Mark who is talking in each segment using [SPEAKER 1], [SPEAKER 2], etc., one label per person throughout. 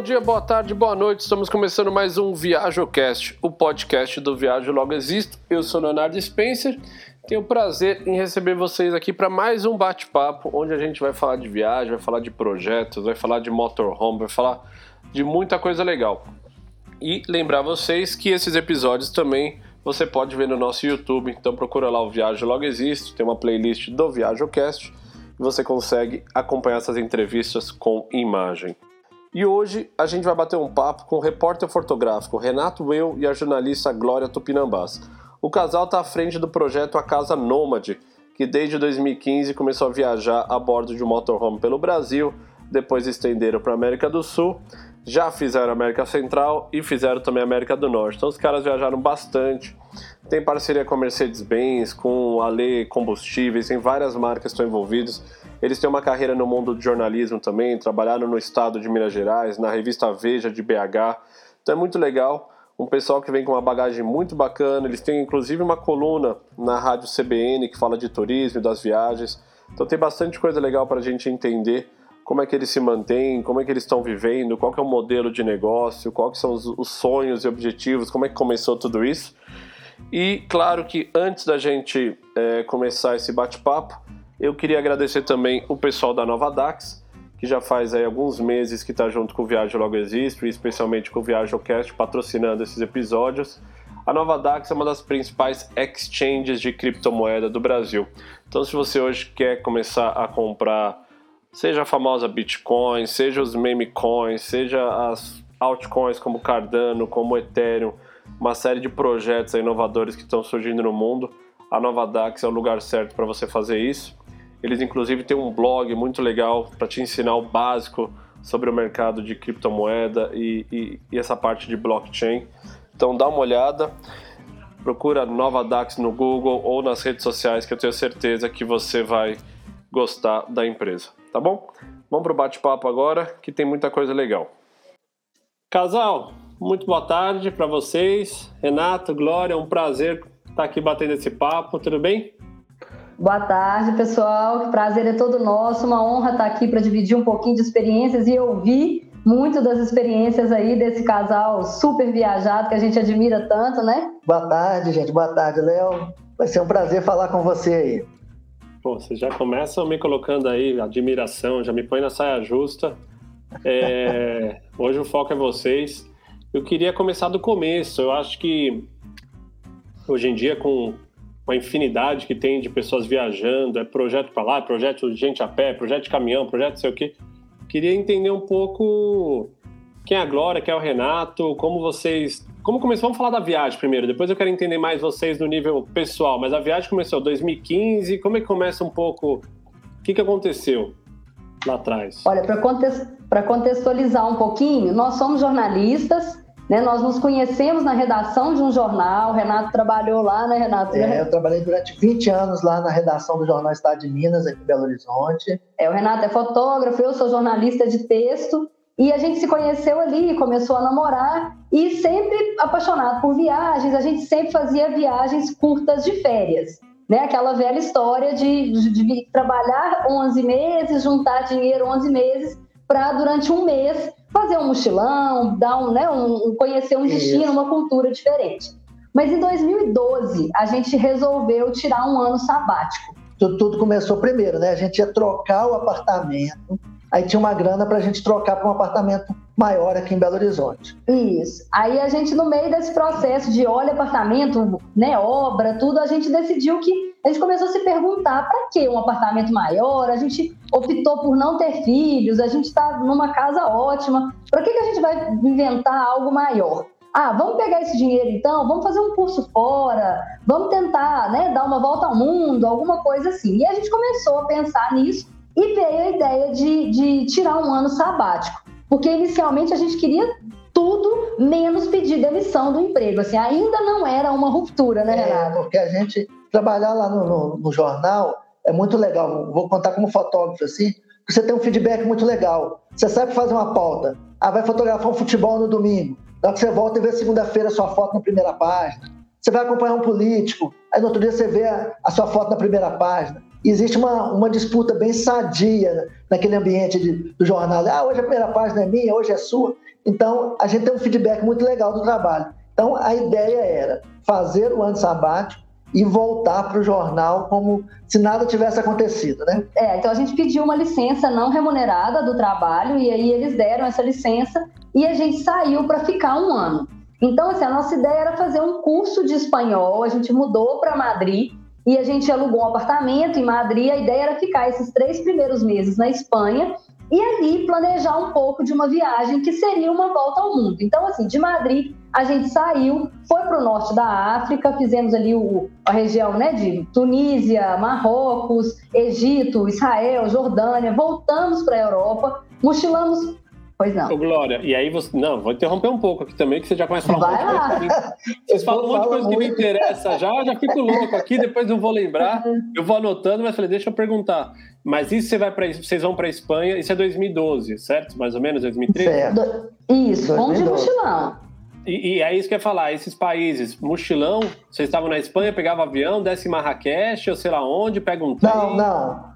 [SPEAKER 1] bom dia, boa tarde, boa noite. Estamos começando mais um ViajoCast, o podcast do Viajo Logo Existo. Eu sou Leonardo Spencer. Tenho prazer em receber vocês aqui para mais um bate-papo, onde a gente vai falar de viagem, vai falar de projetos, vai falar de motorhome, vai falar de muita coisa legal. E lembrar vocês que esses episódios também você pode ver no nosso YouTube. Então procura lá o Viajo Logo Existo, tem uma playlist do ViajoCast e você consegue acompanhar essas entrevistas com imagem. E hoje a gente vai bater um papo com o repórter fotográfico Renato Will e a jornalista Glória Tupinambás. O casal está à frente do projeto A Casa Nômade, que desde 2015 começou a viajar a bordo de um motorhome pelo Brasil, depois estenderam para a América do Sul, já fizeram América Central e fizeram também América do Norte. Então os caras viajaram bastante. Tem parceria com a Mercedes-Benz, com a Lê Combustíveis, tem várias marcas que estão envolvidas. Eles têm uma carreira no mundo do jornalismo também, trabalharam no estado de Minas Gerais, na revista Veja de BH. Então é muito legal. Um pessoal que vem com uma bagagem muito bacana. Eles têm inclusive uma coluna na rádio CBN que fala de turismo e das viagens. Então tem bastante coisa legal para a gente entender como é que eles se mantêm, como é que eles estão vivendo, qual é o modelo de negócio, quais são os, os sonhos e objetivos, como é que começou tudo isso. E claro que antes da gente é, começar esse bate-papo, eu queria agradecer também o pessoal da Nova Dax, que já faz aí alguns meses que está junto com o Viagem Logo Existe, especialmente com o ViajoCast, patrocinando esses episódios. A Nova Dax é uma das principais exchanges de criptomoeda do Brasil. Então, se você hoje quer começar a comprar, seja a famosa Bitcoin, seja os meme coins, seja as altcoins como Cardano, como Ethereum, uma série de projetos inovadores que estão surgindo no mundo, a Nova Dax é o lugar certo para você fazer isso. Eles, inclusive, têm um blog muito legal para te ensinar o básico sobre o mercado de criptomoeda e, e, e, essa parte de blockchain. Então, dá uma olhada, procura Nova Dax no Google ou nas redes sociais, que eu tenho certeza que você vai gostar da empresa. Tá bom? Vamos para o bate-papo agora, que tem muita coisa legal. Casal, muito boa tarde para vocês. Renato, Glória, é um prazer estar aqui batendo esse papo. Tudo bem?
[SPEAKER 2] Boa tarde, pessoal. O prazer é todo nosso. Uma honra estar aqui para dividir um pouquinho de experiências e ouvir muito das experiências aí desse casal super viajado que a gente admira tanto, né?
[SPEAKER 3] Boa tarde, gente. Boa tarde, Léo. Vai ser um prazer falar com você aí.
[SPEAKER 1] Pô, vocês já começam me colocando aí admiração, já me põe na saia justa. É... Hoje o foco é vocês. Eu queria começar do começo. Eu acho que hoje em dia, com uma infinidade que tem de pessoas viajando, é projeto para lá, é projeto de gente a pé, projeto de caminhão, projeto sei o quê. Queria entender um pouco quem é a Glória, quem é o Renato, como vocês. Como começou? Vamos falar da viagem primeiro, depois eu quero entender mais vocês no nível pessoal. Mas a viagem começou em 2015, como é que começa um pouco? O que, que aconteceu lá atrás?
[SPEAKER 2] Olha, para contextualizar um pouquinho, nós somos jornalistas, né? Nós nos conhecemos na redação de um jornal, o Renato trabalhou lá, né, Renato?
[SPEAKER 3] É, eu trabalhei durante 20 anos lá na redação do Jornal Estado de Minas, aqui em Belo Horizonte.
[SPEAKER 2] É, o Renato é fotógrafo, eu sou jornalista de texto, e a gente se conheceu ali, começou a namorar, e sempre apaixonado por viagens, a gente sempre fazia viagens curtas de férias. Né, aquela velha história de, de, de trabalhar 11 meses, juntar dinheiro 11 meses, para durante um mês fazer um mochilão, dar um, né, um, conhecer um destino, Isso. uma cultura diferente. Mas em 2012, a gente resolveu tirar um ano sabático.
[SPEAKER 3] Tudo, tudo começou primeiro, né? A gente ia trocar o apartamento, aí tinha uma grana para a gente trocar para um apartamento maior aqui em Belo Horizonte.
[SPEAKER 2] Isso. Aí a gente, no meio desse processo de olha apartamento, né, obra, tudo, a gente decidiu que a gente começou a se perguntar para que um apartamento maior, a gente optou por não ter filhos, a gente está numa casa ótima, para que, que a gente vai inventar algo maior? Ah, vamos pegar esse dinheiro então, vamos fazer um curso fora, vamos tentar né, dar uma volta ao mundo, alguma coisa assim. E a gente começou a pensar nisso e veio a ideia de, de tirar um ano sabático. Porque inicialmente a gente queria tudo menos pedir demissão do emprego. Assim, ainda não era uma ruptura, né, é, Renato?
[SPEAKER 3] É, porque a gente trabalhar lá no, no, no, jornal é muito legal. Vou contar como fotógrafo assim, você tem um feedback muito legal. Você sabe fazer uma pauta. Ah, vai fotografar um futebol no domingo. Na hora que você volta e vê segunda-feira sua foto na primeira página. Você vai acompanhar um político, aí no outro dia você vê a, a sua foto na primeira página. Existe uma, uma disputa bem sadia naquele ambiente de, do jornal. Ah, hoje a primeira página é minha, hoje é sua. Então, a gente tem um feedback muito legal do trabalho. Então, a ideia era fazer o ano sabático e voltar para o jornal como se nada tivesse acontecido, né?
[SPEAKER 2] É, então a gente pediu uma licença não remunerada do trabalho e aí eles deram essa licença e a gente saiu para ficar um ano. Então, assim, a nossa ideia era fazer um curso de espanhol, a gente mudou para Madrid e a gente alugou um apartamento em Madrid. A ideia era ficar esses três primeiros meses na Espanha e ali planejar um pouco de uma viagem que seria uma volta ao mundo. Então, assim, de Madrid a gente saiu, foi para o norte da África, fizemos ali o, a região né, de Tunísia, Marrocos, Egito, Israel, Jordânia, voltamos para a Europa, mochilamos Pois não. Ô,
[SPEAKER 1] Glória, e aí você. Não, vou interromper um pouco aqui também, que você já começa a falar
[SPEAKER 2] Vai um monte de
[SPEAKER 1] coisa. Vocês falam um monte de coisa que me interessa já, já fico louco aqui, depois não vou lembrar. Eu vou anotando, mas falei, deixa eu perguntar. Mas isso você vai para vocês vão para Espanha, isso é 2012, certo? Mais ou menos 2013?
[SPEAKER 2] Certo. Isso, vamos de mochilão.
[SPEAKER 1] E, e é isso que eu ia falar, esses países, mochilão, vocês estavam na Espanha, pegava avião, desce em Marrakech ou sei lá onde, pega um trem.
[SPEAKER 3] Não, não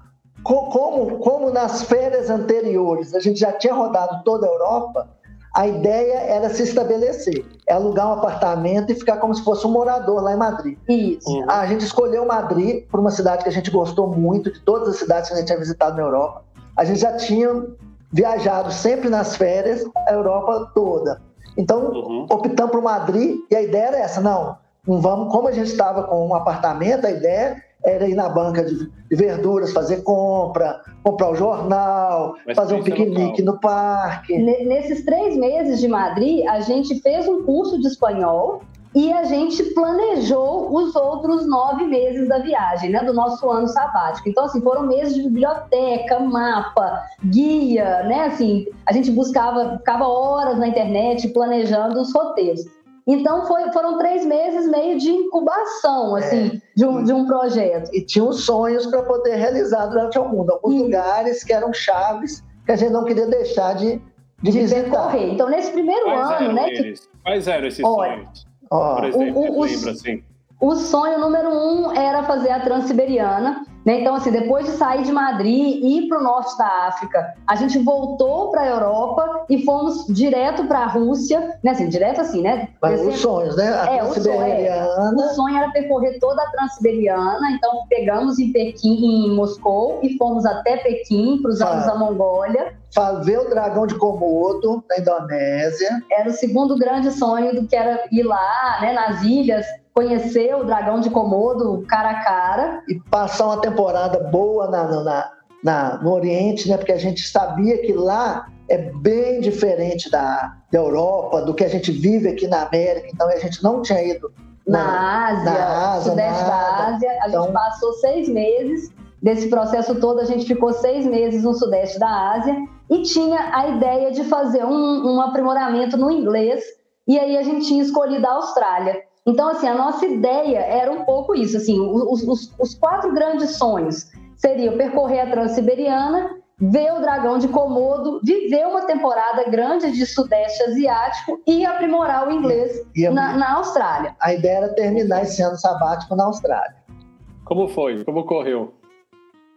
[SPEAKER 3] como, como nas férias anteriores a gente já tinha rodado toda a Europa, a ideia era se estabelecer, é alugar um apartamento e ficar como se fosse um morador lá em Madrid.
[SPEAKER 2] Isso.
[SPEAKER 3] Uhum. A gente escolheu Madrid por uma cidade que a gente gostou muito, de todas as cidades que a gente tinha visitado na Europa. A gente já tinha viajado sempre nas férias a Europa toda. Então, uhum. optamos por Madrid e a ideia era essa, não, não vamos, como a gente estava com um apartamento, a ideia era ir na banca de, verduras, fazer compra, comprar o jornal, Mas fazer um piquenique no parque.
[SPEAKER 2] Nesses três meses de Madrid, a gente fez um curso de espanhol e a gente planejou os outros nove meses da viagem, né, do nosso ano sabático. Então, assim, foram meses de biblioteca, mapa, guia, né, assim, a gente buscava, ficava horas na internet planejando os roteiros. Então foi, foram três meses meio de incubação, assim, é. de, um, de um projeto.
[SPEAKER 3] E tinham sonhos para poder realizar durante o mundo. Alguns lugares que eram chaves que a gente não queria deixar de, de, de visitar. Percorrer.
[SPEAKER 2] Então, nesse primeiro
[SPEAKER 1] Quais
[SPEAKER 2] ano, né?
[SPEAKER 1] Que... Quais eram esses Olha, sonhos? Ó, Por exemplo, o, o, lembro assim.
[SPEAKER 2] O sonho número um era fazer a Transiberiana. Né? Então, assim, depois de sair de Madrid e ir para o norte da África, a gente voltou para a Europa e fomos direto para a Rússia, né? Assim, direto assim, né?
[SPEAKER 3] Mas os sonhos, né? A
[SPEAKER 2] é, o sonho, é, o sonho era percorrer toda a Transiberiana, então pegamos em Pequim, em Moscou, e fomos até Pequim, cruzamos ah. a Mongólia.
[SPEAKER 3] Ver o dragão de Komodo, na Indonésia.
[SPEAKER 2] Era o segundo grande sonho do que era ir lá, né, nas ilhas, conhecer o dragão de Komodo cara a cara.
[SPEAKER 3] E passar uma temporada boa na, na, na, no Oriente, né? Porque a gente sabia que lá é bem diferente da, da Europa, do que a gente vive aqui na América. Então a gente não tinha ido
[SPEAKER 2] na, na Ásia, na Ásia Sudeste nada. da Ásia. A então, gente passou seis meses. Desse processo todo, a gente ficou seis meses no Sudeste da Ásia e tinha a ideia de fazer um, um aprimoramento no inglês. E aí a gente tinha escolhido a Austrália. Então, assim, a nossa ideia era um pouco isso, assim, os, os, os quatro grandes sonhos seriam percorrer a Transiberiana, ver o dragão de Komodo, viver uma temporada grande de Sudeste Asiático e aprimorar o inglês e, na, na, Austrália.
[SPEAKER 3] A ideia era terminar esse ano sabático na Austrália.
[SPEAKER 1] Como foi? Como correu?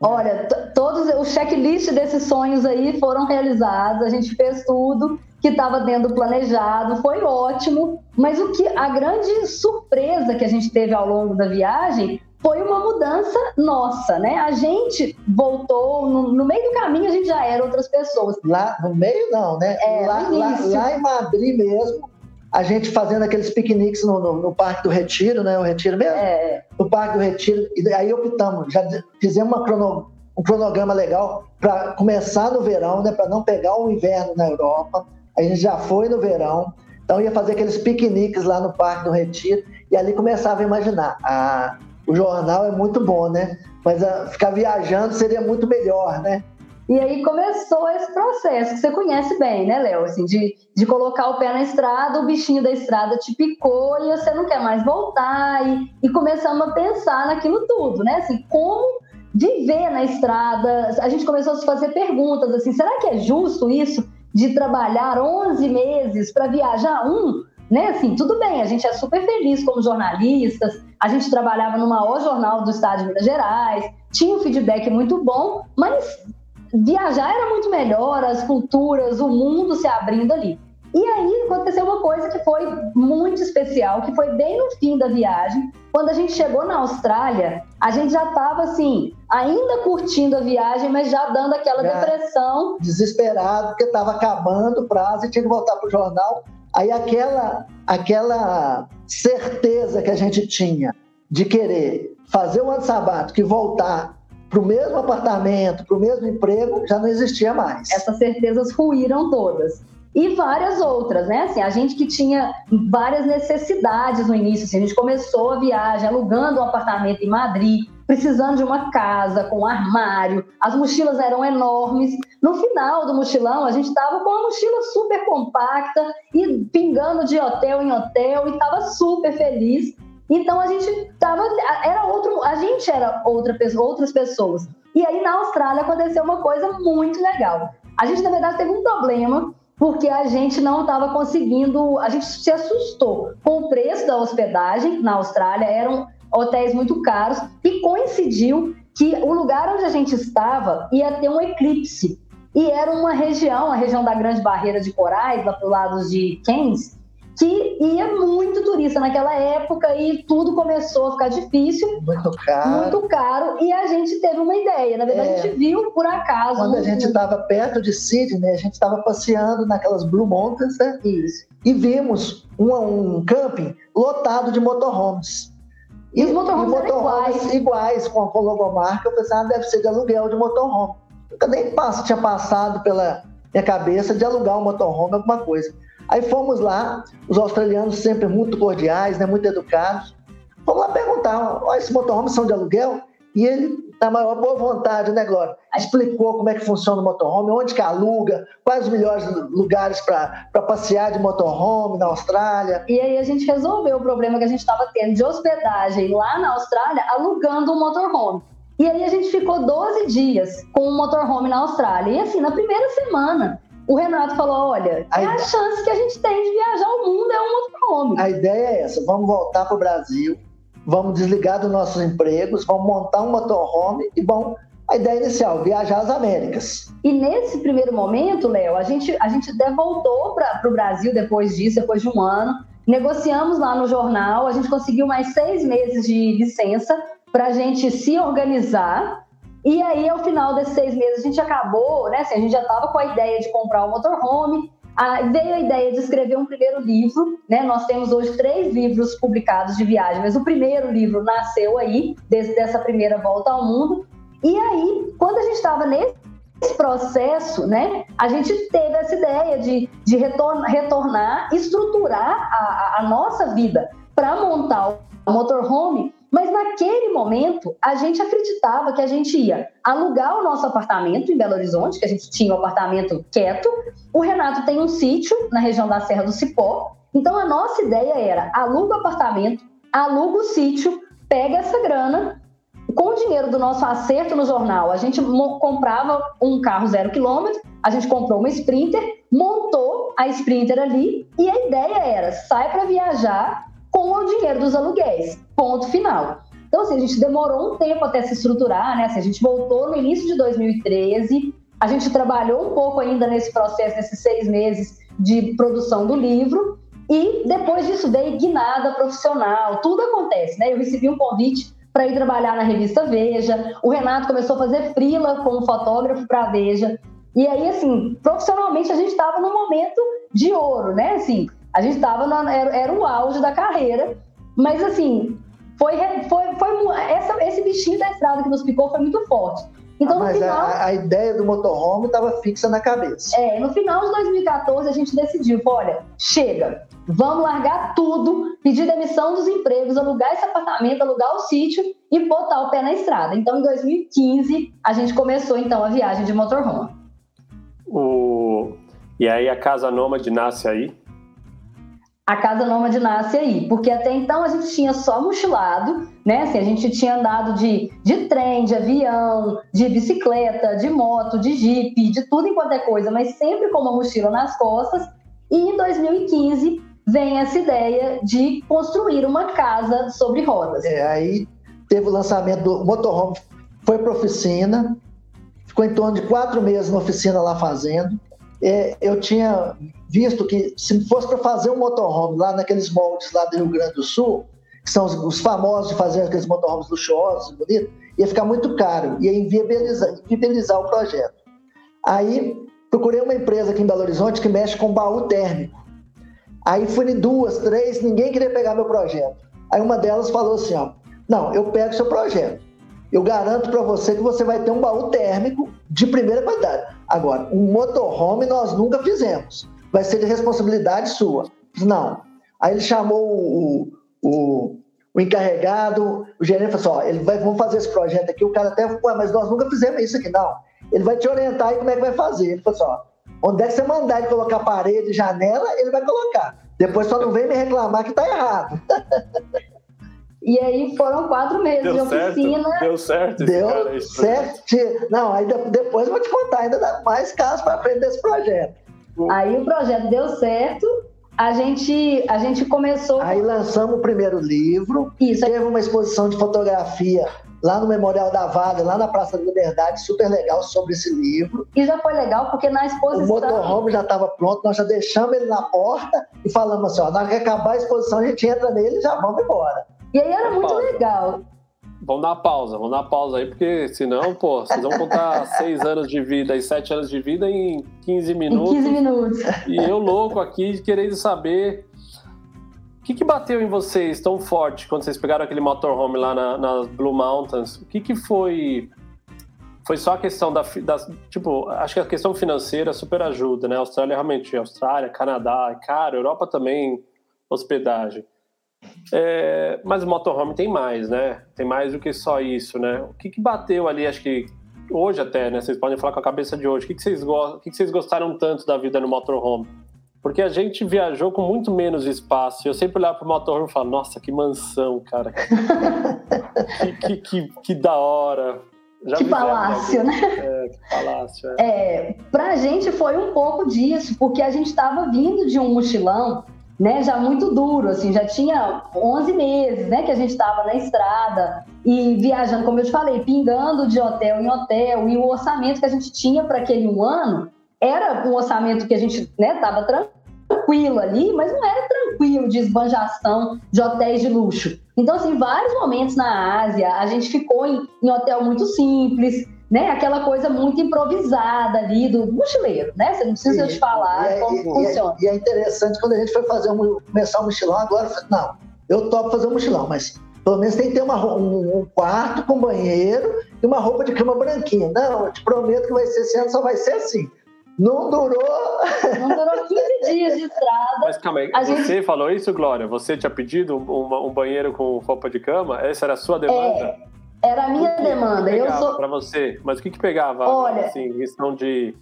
[SPEAKER 2] Olha, todos os checklists desses sonhos aí foram realizados, a gente fez tudo que estava dentro planejado, foi ótimo, mas o que a grande surpresa que a gente teve ao longo da viagem foi uma mudança nossa, né? A gente voltou, no, no, meio do caminho a gente já era outras pessoas.
[SPEAKER 3] Lá no meio não, né?
[SPEAKER 2] É,
[SPEAKER 3] lá, lá, lá, em Madrid mesmo, a gente fazendo aqueles piqueniques no, no, no, Parque do Retiro, né? O Retiro mesmo?
[SPEAKER 2] É.
[SPEAKER 3] No Parque do Retiro. E aí optamos, já fizemos uma crono, um cronograma legal para começar no verão, né? Para não pegar o inverno na Europa a gente já foi no verão, então ia fazer aqueles piqueniques lá no Parque do Retiro e ali começava a imaginar. Ah, o jornal é muito bom, né? Mas ah, ficar viajando seria muito melhor, né?
[SPEAKER 2] E aí começou esse processo que você conhece bem, né, Léo? Assim, de, de colocar o pé na estrada, o bichinho da estrada te picou e você não quer mais voltar. E, e começamos a pensar naquilo tudo, né? Assim, como viver na estrada. A gente começou a se fazer perguntas assim: será que é justo isso? De trabalhar 11 meses para viajar um, né? Assim, tudo bem, a gente é super feliz como jornalistas, a gente trabalhava no maior jornal do estado de Minas Gerais, tinha um feedback muito bom, mas viajar era muito melhor, as culturas, o mundo se abrindo ali. E aí aconteceu uma coisa que foi muito especial, que foi bem no fim da viagem, quando a gente chegou na Austrália, a gente já estava assim, ainda curtindo a viagem, mas já dando aquela depressão.
[SPEAKER 3] Desesperado, porque estava acabando o prazo e tinha que voltar para o jornal. Aí aquela, aquela certeza que a gente tinha de querer fazer o ano sabático e voltar para o mesmo apartamento, para o mesmo emprego, já não existia mais.
[SPEAKER 2] Essas certezas ruíram todas e várias outras, né? Assim, a gente que tinha várias necessidades no início, assim, a gente começou a viagem alugando um apartamento em Madrid, precisando de uma casa com um armário, as mochilas eram enormes. No final do mochilão, a gente estava com uma mochila super compacta e pingando de hotel em hotel e estava super feliz. Então a gente tava, era outro, a gente era outra outras pessoas. E aí na Austrália aconteceu uma coisa muito legal. A gente na verdade teve um problema porque a gente não estava conseguindo, a gente se assustou com o preço da hospedagem na Austrália, eram hotéis muito caros e coincidiu que o lugar onde a gente estava ia ter um eclipse. E era uma região, a região da Grande Barreira de Corais, lá para lados de Cairns, que ia muito turista naquela época e tudo começou a ficar difícil.
[SPEAKER 3] Muito caro.
[SPEAKER 2] Muito caro. E a gente teve uma ideia. Na verdade, é. a gente viu por acaso.
[SPEAKER 3] Quando a gente estava perto de Sydney, a gente estava passeando naquelas Blue Mountains, né?
[SPEAKER 2] Isso.
[SPEAKER 3] E vimos um, um camping lotado de motorhomes.
[SPEAKER 2] E, os motorhomes, e motorhomes iguais.
[SPEAKER 3] iguais, com a logomarca. Eu pensei, ah, deve ser de aluguel de motorhome. Nunca nem passo, tinha passado pela minha cabeça de alugar um motorhome, alguma coisa. Aí fomos lá, os australianos sempre muito cordiais, né, muito educados. Fomos lá perguntar, oh, esses motorhomes são de aluguel? E ele, na maior boa vontade, né, Glória? Explicou como é que funciona o motorhome, onde que aluga, quais os melhores lugares para passear de motorhome na Austrália.
[SPEAKER 2] E aí a gente resolveu o problema que a gente estava tendo de hospedagem lá na Austrália, alugando um motorhome. E aí a gente ficou 12 dias com um motorhome na Austrália. E assim, na primeira semana, o Renato falou: olha, a é a chance que a gente tem de viajar o mundo é um outro nome.
[SPEAKER 3] A ideia é essa: vamos voltar para o Brasil, vamos desligar dos nossos empregos, vamos montar um motorhome e vamos. A ideia inicial, viajar às Américas.
[SPEAKER 2] E nesse primeiro momento, Léo, a gente, a gente até voltou para o Brasil depois disso, depois de um ano. Negociamos lá no jornal, a gente conseguiu mais seis meses de licença para a gente se organizar e aí, ao final desses seis meses, a gente acabou, né? Assim, a gente já estava com a ideia de comprar o motorhome, veio a ideia de escrever um primeiro livro, né? Nós temos hoje três livros publicados de viagem, mas o primeiro livro nasceu aí, desde dessa primeira volta ao mundo. E aí, quando a gente estava nesse processo, né, a gente teve essa ideia de, de retornar, retornar estruturar a, a nossa vida para montar o motorhome mas naquele momento, a gente acreditava que a gente ia alugar o nosso apartamento em Belo Horizonte, que a gente tinha um apartamento quieto. O Renato tem um sítio na região da Serra do Cipó. Então a nossa ideia era aluga o apartamento, aluga o sítio, pega essa grana. Com o dinheiro do nosso acerto no jornal, a gente comprava um carro zero quilômetro, a gente comprou uma Sprinter, montou a Sprinter ali e a ideia era sai para viajar com o dinheiro dos aluguéis. Ponto final. Então, assim, a gente demorou um tempo até se estruturar, né? Assim, a gente voltou no início de 2013, a gente trabalhou um pouco ainda nesse processo, nesses seis meses de produção do livro, e depois disso veio guinada profissional, tudo acontece, né? Eu recebi um convite para ir trabalhar na revista Veja, o Renato começou a fazer frila como fotógrafo para Veja, e aí, assim, profissionalmente a gente estava num momento de ouro, né? Assim, a gente estava era, era o auge da carreira, mas assim, foi, foi, foi essa, esse bichinho da estrada que nos picou foi muito forte. Então, ah,
[SPEAKER 3] no final, a, a, ideia do motorhome estava fixa na cabeça.
[SPEAKER 2] É, no final de 2014 a gente decidiu, olha, chega, vamos largar tudo, pedir demissão dos empregos, alugar esse apartamento, alugar o sítio e botar o pé na estrada. Então, em 2015 a gente começou então a viagem de motorhome.
[SPEAKER 1] O... E aí a Casa Nômade nasce aí?
[SPEAKER 2] A Casa Nômade nasce aí, porque até então a gente tinha só mochilado, né? Assim, a gente tinha andado de, de trem, de avião, de bicicleta, de moto, de jipe, de tudo enquanto é coisa, mas sempre com uma mochila nas costas. E em 2015 vem essa ideia de construir uma casa sobre rodas.
[SPEAKER 3] É, aí teve o lançamento do motorhome, foi para oficina, ficou em torno de quatro meses na oficina lá fazendo. É, eu tinha visto que se fosse para fazer um motorhome lá naqueles moldes lá do Rio Grande do Sul, que são os, os famosos de fazer aqueles motorhomes luxuosos, bonitos, ia ficar muito caro, ia inviabilizar, inviabilizar o projeto. Aí procurei uma empresa aqui em Belo Horizonte que mexe com baú térmico. Aí fui em duas, três, ninguém queria pegar meu projeto. Aí uma delas falou assim, ó, não, eu pego seu projeto. Eu garanto para você que você vai ter um baú térmico de primeira qualidade. Agora, um motorhome nós nunca fizemos. Vai ser de responsabilidade sua. Não. Aí ele chamou o, o, o encarregado, o gerente falou assim: ó, ele vai, vamos fazer esse projeto aqui. O cara até falou, mas nós nunca fizemos isso aqui, não. Ele vai te orientar aí como é que vai fazer. Ele falou assim: ó, onde é que você mandar ele colocar parede, janela, ele vai colocar. Depois só não vem me reclamar que tá errado.
[SPEAKER 2] E aí foram quatro meses
[SPEAKER 1] deu
[SPEAKER 2] de oficina.
[SPEAKER 1] Certo, deu certo.
[SPEAKER 3] Deu cara, certo. Não, aí depois eu vou te contar, ainda dá mais casos para aprender esse projeto.
[SPEAKER 2] Aí o projeto deu certo, a gente, a gente começou.
[SPEAKER 3] Aí lançamos o primeiro livro. Isso. Teve uma exposição de fotografia lá no Memorial da Vaga, lá na Praça da Liberdade, super legal sobre esse livro.
[SPEAKER 2] E já foi legal porque na exposição.
[SPEAKER 3] O motorhome já estava pronto, nós já deixamos ele na porta e falamos assim: ó, na hora que acabar a exposição, a gente entra nele e já vamos embora.
[SPEAKER 2] E aí era muito legal.
[SPEAKER 1] Vamos dar uma pausa, vamos dar uma pausa aí, porque senão, pô, vocês vão contar seis anos de vida e sete anos de vida em 15 minutos.
[SPEAKER 2] Em 15 minutos.
[SPEAKER 1] E eu louco aqui, querendo saber o que, que bateu em vocês tão forte quando vocês pegaram aquele motorhome lá na, nas Blue Mountains? O que, que foi. Foi só a questão da, da. Tipo, acho que a questão financeira super ajuda, né? Austrália realmente, Austrália, Canadá, é caro, Europa também, hospedagem. É, mas o motorhome tem mais, né? Tem mais do que só isso, né? O que, que bateu ali, acho que hoje até, né? Vocês podem falar com a cabeça de hoje. O que, que, vocês, o que, que vocês gostaram tanto da vida no motorhome? Porque a gente viajou com muito menos espaço. Eu sempre olhava pro motorhome e falava, nossa, que mansão, cara. que, que, que, da hora.
[SPEAKER 2] Já que palácio, né?
[SPEAKER 1] É, que palácio.
[SPEAKER 2] É. é, pra gente foi um pouco disso, porque a gente estava vindo de um mochilão né, já muito duro, assim, já tinha 11 meses, né, que a gente estava na estrada e viajando, como eu te falei, pingando de hotel em hotel, e o orçamento que a gente tinha para aquele um ano era um orçamento que a gente, né, tava tranquilo ali, mas não era tranquilo de esbanjação de hotéis de luxo. Então, assim, vários momentos na Ásia, a gente ficou em, em hotel muito simples, né? Aquela coisa muito improvisada ali do mochileiro, né? Você não precisa e, te falar é, como e, funciona.
[SPEAKER 3] E é, e é, interessante quando a gente foi fazer um, começar o um mochilão agora, não, eu topo fazer um mochilão, mas pelo menos tem que ter uma, um, um, quarto com banheiro e uma roupa de cama branquinha. Não, eu te prometo que vai ser esse ano, só vai ser assim. Não durou.
[SPEAKER 2] Não durou 15 dias de estrada.
[SPEAKER 1] Mas calma aí, você gente... falou isso, Glória? Você tinha pedido um, um, banheiro com roupa de cama? Essa era a sua demanda?
[SPEAKER 2] É, era a minha demanda.
[SPEAKER 1] eu
[SPEAKER 2] sou
[SPEAKER 1] para você, mas o que que pegava?
[SPEAKER 2] Olha,
[SPEAKER 1] assim, questão de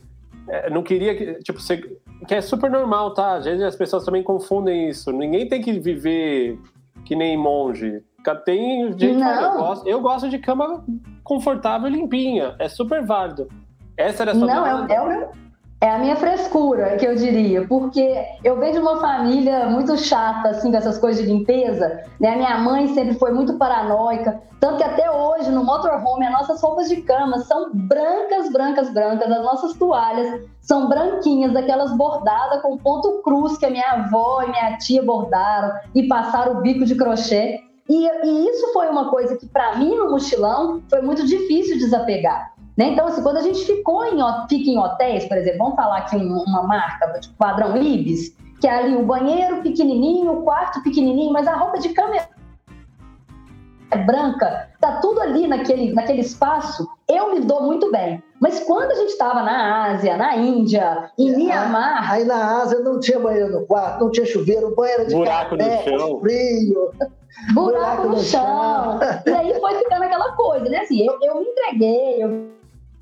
[SPEAKER 1] é, não queria que, tipo, você, que é super normal, tá? Às vezes as pessoas também confundem isso. Ninguém tem que viver que nem monge. Tem gente, não. eu, gosto, eu gosto de cama confortável e limpinha. É super válido. Essa era a sua
[SPEAKER 2] Não, é, é, o meu, é a minha frescura, que eu diria, porque eu vejo uma família muito chata, assim, com essas coisas de limpeza, né? A minha mãe sempre foi muito paranoica, tanto que até hoje, no motorhome, as nossas roupas de cama são brancas, brancas, brancas, as nossas toalhas são branquinhas, daquelas bordadas com ponto cruz que a minha avó e minha tia bordaram e passaram o bico de crochê. E, e isso foi uma coisa que, para mim, no mochilão, foi muito difícil desapegar. Né? Então, assim, quando a gente ficou em, fica em hotéis, por exemplo, vamos falar aqui uma marca, tipo padrão Ibis, que é ali o banheiro pequenininho, o quarto pequenininho, mas a roupa de cama é branca, tá tudo ali naquele, naquele espaço, eu me dou muito bem. Mas quando a gente estava na Ásia, na Índia, em é, Mianmar...
[SPEAKER 3] Aí na Ásia não tinha banheiro no quarto, não tinha chuveiro, banheiro de
[SPEAKER 1] buraco café, no chão.
[SPEAKER 3] frio...
[SPEAKER 2] Buraco, buraco no, no chão. chão. E aí foi ficando aquela coisa, né? Assim, eu, eu me entreguei, eu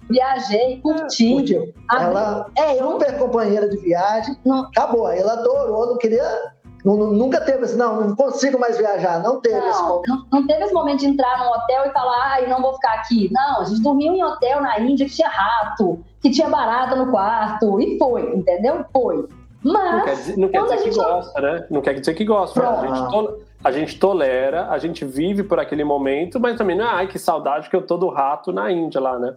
[SPEAKER 2] viajei, curti. Curtiu.
[SPEAKER 3] Ela, é, eu... super companheira de viagem, não. acabou. Ela adorou, não queria nunca teve assim, não, não consigo mais viajar, não teve
[SPEAKER 2] não,
[SPEAKER 3] esse momento.
[SPEAKER 2] Não, não, teve esse momento de entrar num hotel e falar, ai, não vou ficar aqui. Não, a gente dormiu em hotel na Índia que tinha rato, que tinha barata no quarto, e foi, entendeu? Foi. Mas.
[SPEAKER 1] Não quer dizer, não quer dizer que gosta, né? Não quer dizer que gosta. A gente, a gente tolera, a gente vive por aquele momento, mas também não é, ai, que saudade que eu tô do rato na Índia lá, né?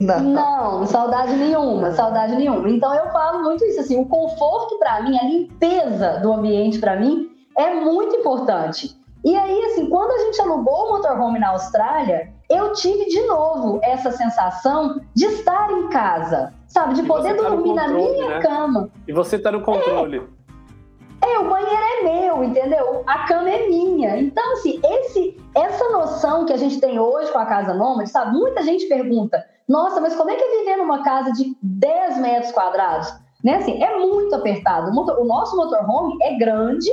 [SPEAKER 2] Não. não, saudade nenhuma, saudade nenhuma. Então eu falo muito isso assim, o conforto para mim, a limpeza do ambiente para mim é muito importante. E aí, assim, quando a gente alugou o motorhome na Austrália, eu tive de novo essa sensação de estar em casa, sabe? De poder tá dormir controle, na minha né? cama.
[SPEAKER 1] E você tá no controle.
[SPEAKER 2] É. é, o banheiro é meu, entendeu? A cama é minha. Então, assim, esse, essa noção que a gente tem hoje com a Casa Nômade, sabe? Muita gente pergunta, nossa, mas como é que é viver numa casa de 10 metros quadrados? Né? Assim, é muito apertado. O, motor, o nosso motorhome é grande,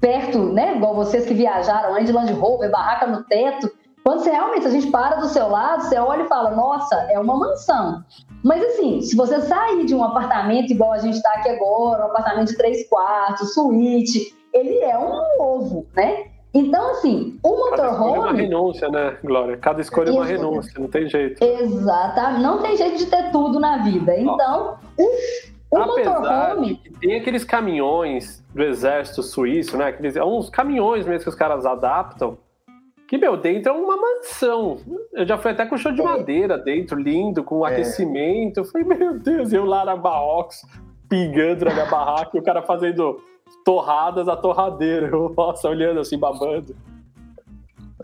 [SPEAKER 2] perto, né? Igual vocês que viajaram, de Land Rover, barraca no teto. Quando você realmente, a gente para do seu lado, você olha e fala, nossa, é uma mansão. Mas assim, se você sair de um apartamento igual a gente está aqui agora, um apartamento de três quartos, suíte, ele é um ovo, né? Então, assim, o motorhome. Cada escolha é
[SPEAKER 1] uma renúncia, né, Glória? Cada escolha é uma renúncia, não tem jeito.
[SPEAKER 2] Exatamente. Não tem jeito de ter tudo na vida. Então, o o
[SPEAKER 1] Apesar motorhome... tem aqueles caminhões do exército suíço, né? Aqueles, é uns caminhões mesmo que os caras adaptam. Que, meu, dentro é uma mansão. Eu já fui até com show de é. madeira dentro, lindo, com é. aquecimento. Eu falei, meu Deus, eu lá na Barrocos, pingando na minha barraca, e o cara fazendo torradas a torradeira. Eu, nossa, olhando assim, babando.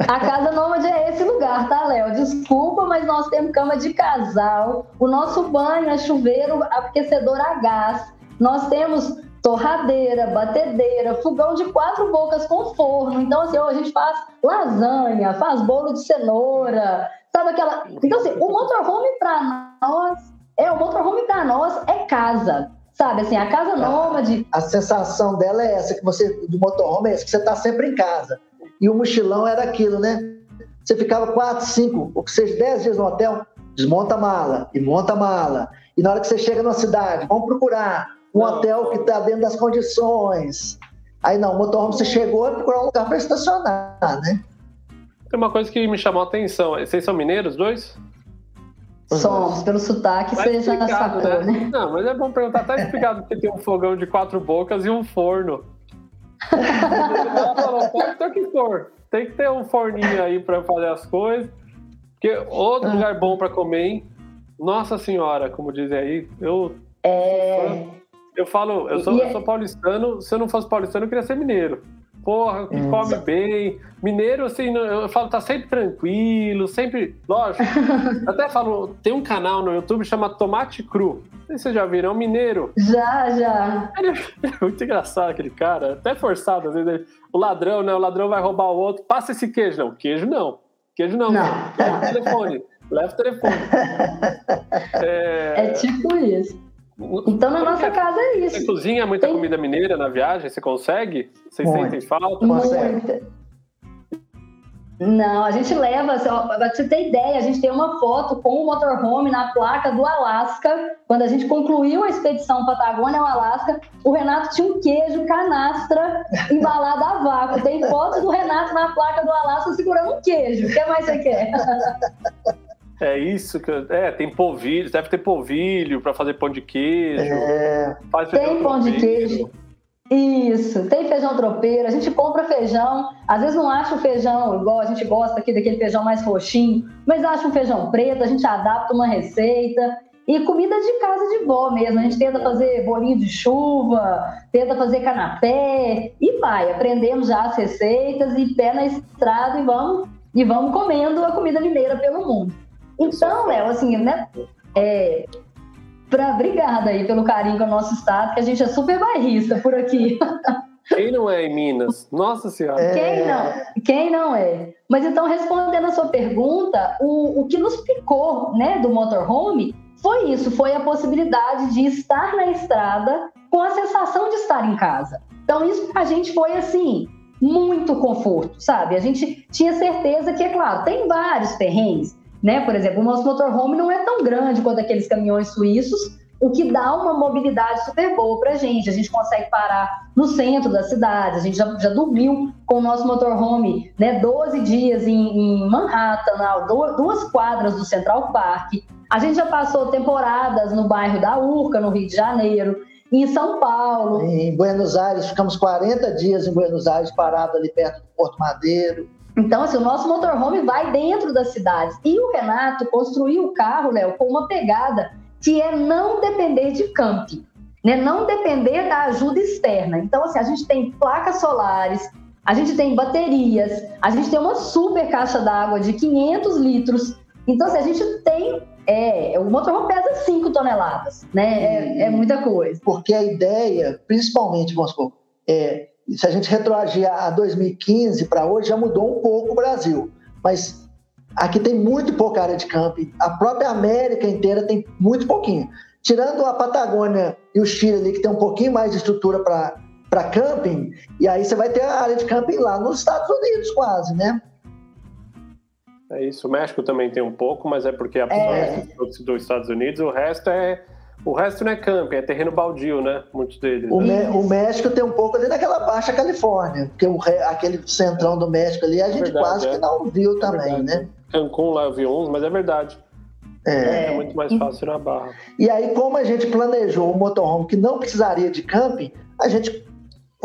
[SPEAKER 2] A casa nômade é esse lugar, tá, Léo? Desculpa, mas nós temos cama de casal. O nosso banho é chuveiro aquecedor a gás. Nós temos torradeira, batedeira, fogão de quatro bocas com forno. Então, assim, a gente faz lasanha, faz bolo de cenoura, sabe aquela. Então, assim, o motorhome para nós, é, o motorhome para nós é casa. Sabe, assim, a casa nômade.
[SPEAKER 3] A, a sensação dela é essa, que você, do motorhome, é essa, que você está sempre em casa. E o mochilão era aquilo, né? Você ficava quatro, cinco, ou seja, dez dias no hotel, desmonta a mala e monta a mala. E na hora que você chega na cidade, vamos procurar um não, hotel que está dentro das condições. Aí não, o motorhome você chegou e procurar um lugar para estacionar, né?
[SPEAKER 1] Tem uma coisa que me chamou a atenção. Vocês são mineiros, dois?
[SPEAKER 2] Somos, pelo sotaque tá você já sacou, né? né?
[SPEAKER 1] Não, mas é bom perguntar, tá explicado que tem um fogão de quatro bocas e um forno. Ela falou, pode ter o que for. Tem que ter um forninho aí para fazer as coisas. Porque outro ah. lugar bom para comer, hein? Nossa senhora, como dizem aí, eu.
[SPEAKER 2] É...
[SPEAKER 1] Eu falo, eu sou, eu sou paulistano, se eu não fosse paulistano, eu queria ser mineiro. Porra, que hum. come bem. Mineiro, assim, eu falo, tá sempre tranquilo, sempre. Lógico. até falo, tem um canal no YouTube chama Tomate Cru. Não sei se vocês já viram, é um mineiro.
[SPEAKER 2] Já, já.
[SPEAKER 1] Ele é muito engraçado aquele cara, até forçado, às vezes. O ladrão, né? O ladrão vai roubar o outro. Passa esse queijo, não. Queijo não. Queijo não. não. Leva o telefone. Leva o telefone.
[SPEAKER 2] É... é tipo isso. Então, na nossa casa é isso.
[SPEAKER 1] Você cozinha muita Tem... comida mineira na viagem? Você consegue? Vocês Muito. sentem falta?
[SPEAKER 2] Muita. Não, a gente leva, pra você ter ideia, a gente tem uma foto com o motorhome na placa do Alasca. Quando a gente concluiu a expedição Patagônia ao Alasca, o Renato tinha um queijo canastra embalado a vácuo. Tem foto do Renato na placa do Alasca segurando um queijo. O que mais você quer?
[SPEAKER 1] É isso que. É, tem polvilho, deve ter polvilho para fazer pão de queijo. É,
[SPEAKER 2] tem pão de queijo. Isso, tem feijão tropeiro, a gente compra feijão, às vezes não acha o feijão igual a gente gosta aqui daquele feijão mais roxinho, mas acha um feijão preto, a gente adapta uma receita. E comida de casa de vó mesmo, a gente tenta fazer bolinho de chuva, tenta fazer canapé e vai, aprendemos já as receitas e pé na estrada e vamos, e vamos comendo a comida mineira pelo mundo. Então, Léo, assim, né? É, pra, obrigada aí pelo carinho com o nosso estado, que a gente é super bairrista por aqui.
[SPEAKER 1] Quem não é em Minas? Nossa Senhora. É...
[SPEAKER 2] Quem não? Quem não é? Mas então, respondendo a sua pergunta, o, o que nos picou né, do motorhome foi isso, foi a possibilidade de estar na estrada com a sensação de estar em casa. Então, isso pra gente foi assim, muito conforto, sabe? A gente tinha certeza que, é claro, tem vários perrengues, né? Por exemplo, o nosso motorhome não é tão grande quanto aqueles caminhões suíços, o que dá uma mobilidade super boa para a gente. A gente consegue parar no centro da cidade, a gente já, já dormiu com o nosso motorhome né, 12 dias em, em Manhattan, duas quadras do Central Park. A gente já passou temporadas no bairro da Urca, no Rio de Janeiro, em São Paulo.
[SPEAKER 3] Em Buenos Aires, ficamos 40 dias em Buenos Aires, parado ali perto do Porto Madeiro.
[SPEAKER 2] Então, assim, o nosso motorhome vai dentro das cidades. E o Renato construiu o carro, Léo, com uma pegada que é não depender de camping, né? não depender da ajuda externa. Então, assim, a gente tem placas solares, a gente tem baterias, a gente tem uma super caixa d'água de 500 litros. Então, assim, a gente tem. É, o motorhome pesa 5 toneladas, né? É, é, muita coisa.
[SPEAKER 3] Porque a ideia, principalmente, vamos supor, é, se a gente retroagir a 2015 para hoje, já mudou um pouco o Brasil. Mas aqui tem muito pouca área de camping. A própria América inteira tem muito pouquinho. Tirando a Patagônia e o Chile ali, que tem um pouquinho mais de estrutura para camping, e aí você vai ter a área de camping lá nos Estados Unidos, quase, né?
[SPEAKER 1] É isso. O México também tem um pouco, mas é porque a é. dos Estados Unidos, o resto é o resto não é camping, é terreno baldio, né? Muitos deles.
[SPEAKER 3] O, né? o México tem um pouco ali naquela Baixa Califórnia, porque o, aquele centrão do México ali a gente verdade, quase é. que não viu é também, né?
[SPEAKER 1] Cancún lá eu vi uns, mas é verdade. É. é muito mais fácil na Barra.
[SPEAKER 3] E aí, como a gente planejou o motorhome que não precisaria de camping, a gente,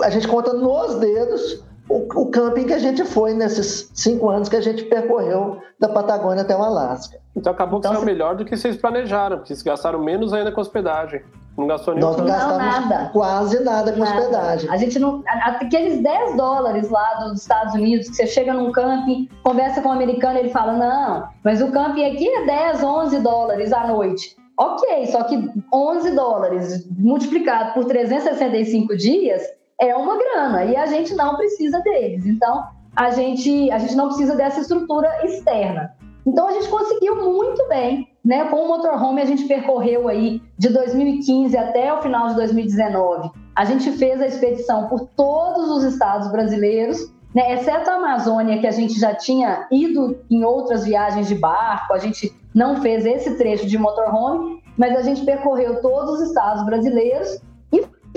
[SPEAKER 3] a gente conta nos dedos o, o camping que a gente foi nesses cinco anos que a gente percorreu da Patagônia até o Alasca.
[SPEAKER 1] Então acabou que então, saiu melhor do que vocês planejaram, porque vocês gastaram menos ainda com hospedagem. Não gastou nem
[SPEAKER 3] Nós não gastamos nada. quase nada com nada. hospedagem.
[SPEAKER 2] A gente não. Aqueles 10 dólares lá dos Estados Unidos, que você chega num camping, conversa com um americano, ele fala: não, mas o camping aqui é 10, 11 dólares à noite. Ok, só que 11 dólares multiplicado por 365 dias é uma grana e a gente não precisa deles. Então, a gente, a gente não precisa dessa estrutura externa. Então, a gente conseguiu muito bem, né? Com o motorhome, a gente percorreu aí de 2015 até o final de 2019. A gente fez a expedição por todos os estados brasileiros, né? Exceto a Amazônia, que a gente já tinha ido em outras viagens de barco, a gente não fez esse trecho de motorhome, mas a gente percorreu todos os estados brasileiros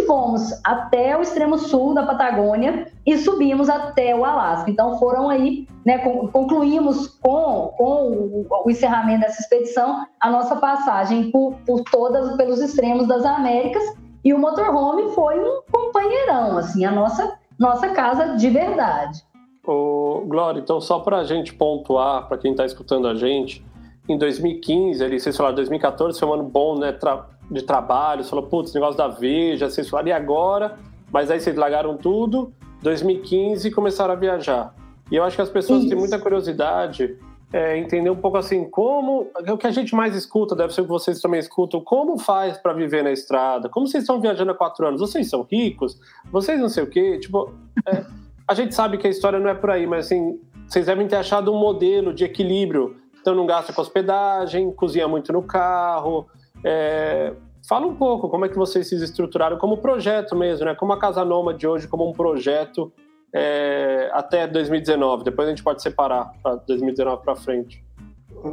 [SPEAKER 2] fomos até o extremo sul da Patagônia e subimos até o Alasca. Então foram aí, né, concluímos com, com o encerramento dessa expedição a nossa passagem por, por todas pelos extremos das Américas e o motorhome foi um companheirão, assim, a nossa nossa casa de verdade.
[SPEAKER 1] Ô, Glória, então só para a gente pontuar, para quem está escutando a gente, em 2015, ali, vocês falaram, 2014 foi um ano bom, né? Tra de trabalho, você falou, putz, negócio da Veja, vocês falaram, e agora? Mas aí vocês largaram tudo, 2015 começaram a viajar. E eu acho que as pessoas Isso. têm muita curiosidade é, entender um pouco assim, como. O que a gente mais escuta, deve ser o que vocês também escutam, como faz para viver na estrada? Como vocês estão viajando há quatro anos? Vocês são ricos? Vocês não sei o quê? Tipo, é, a gente sabe que a história não é por aí, mas assim, vocês devem ter achado um modelo de equilíbrio. Então não gasta com hospedagem, cozinha muito no carro, é, fala um pouco como é que vocês se estruturaram como projeto mesmo, né? Como a Casa Noma de hoje, como um projeto é, até 2019. Depois a gente pode separar para 2019 para frente.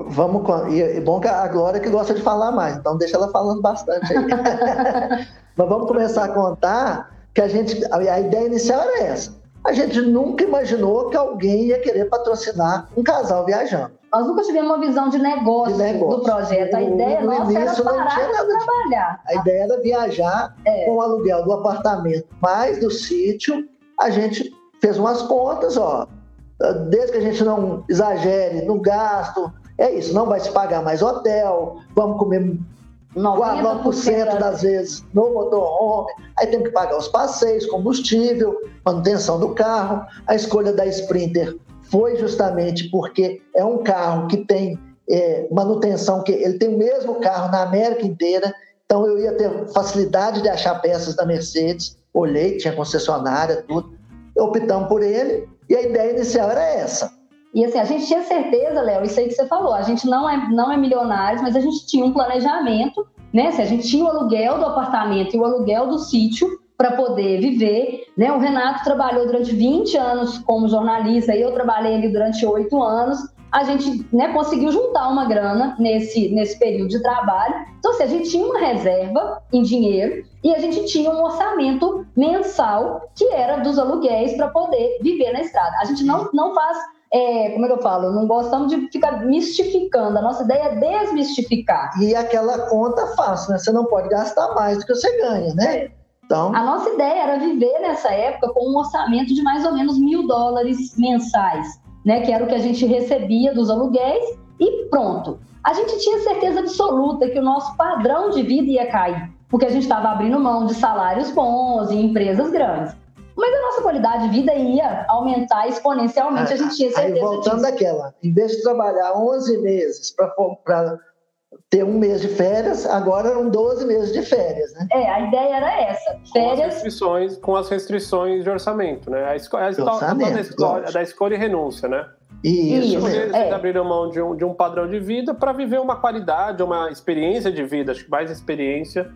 [SPEAKER 3] Vamos com. E é bom que a Glória que gosta de falar mais, então deixa ela falando bastante aí. Mas vamos começar a contar que a gente. A ideia inicial era essa. A gente nunca imaginou que alguém ia querer patrocinar um casal viajando.
[SPEAKER 2] Nós nunca tivemos uma visão de negócio, de negócio. do projeto. A ideia no nossa era parar de trabalhar.
[SPEAKER 3] A ideia era viajar é. com o aluguel do apartamento mais do sítio. A gente fez umas contas, ó. Desde que a gente não exagere no gasto, é isso, não vai se pagar mais hotel, vamos comer 90% das vezes no motorhome, aí tem que pagar os passeios, combustível, manutenção do carro, a escolha da Sprinter foi justamente porque é um carro que tem é, manutenção, que ele tem o mesmo carro na América inteira, então eu ia ter facilidade de achar peças da Mercedes, olhei, tinha concessionária, tudo, optamos por ele. E a ideia inicial era essa.
[SPEAKER 2] E assim, a gente tinha certeza, Léo, isso aí que você falou, a gente não é, não é milionário, mas a gente tinha um planejamento, né? Se a gente tinha o aluguel do apartamento e o aluguel do sítio, para poder viver. Né? O Renato trabalhou durante 20 anos como jornalista e eu trabalhei ali durante oito anos. A gente né, conseguiu juntar uma grana nesse, nesse período de trabalho. Então, assim, a gente tinha uma reserva em dinheiro e a gente tinha um orçamento mensal que era dos aluguéis para poder viver na estrada. A gente não, não faz é, como é que eu falo? Não gostamos de ficar mistificando. A nossa ideia é desmistificar.
[SPEAKER 3] E aquela conta fácil, né? Você não pode gastar mais do que você ganha, né? É.
[SPEAKER 2] Então... A nossa ideia era viver nessa época com um orçamento de mais ou menos mil dólares mensais. né, que era o que a gente recebia dos aluguéis, e pronto. A gente tinha certeza absoluta que o nosso padrão de vida ia cair, porque a gente estava abrindo mão de salários bons em empresas grandes. Mas a nossa qualidade de vida ia aumentar exponencialmente, a gente tinha certeza
[SPEAKER 3] Aí, voltando
[SPEAKER 2] disso.
[SPEAKER 3] daquela, em vez de trabalhar 11 meses para ter um mês de férias, agora eram 12 meses de férias, né?
[SPEAKER 2] É, a ideia era essa.
[SPEAKER 1] Com as
[SPEAKER 2] Férias.
[SPEAKER 1] restrições, com as restrições de orçamento, né? A, esco a,
[SPEAKER 3] orçamento,
[SPEAKER 1] da, escolha, da escolha e renúncia, né?
[SPEAKER 3] Isso,
[SPEAKER 2] Isso.
[SPEAKER 3] Mesmo.
[SPEAKER 1] vocês
[SPEAKER 2] é.
[SPEAKER 1] abriram mão de um, de um padrão de vida para viver uma qualidade, uma experiência de vida, acho que mais experiência.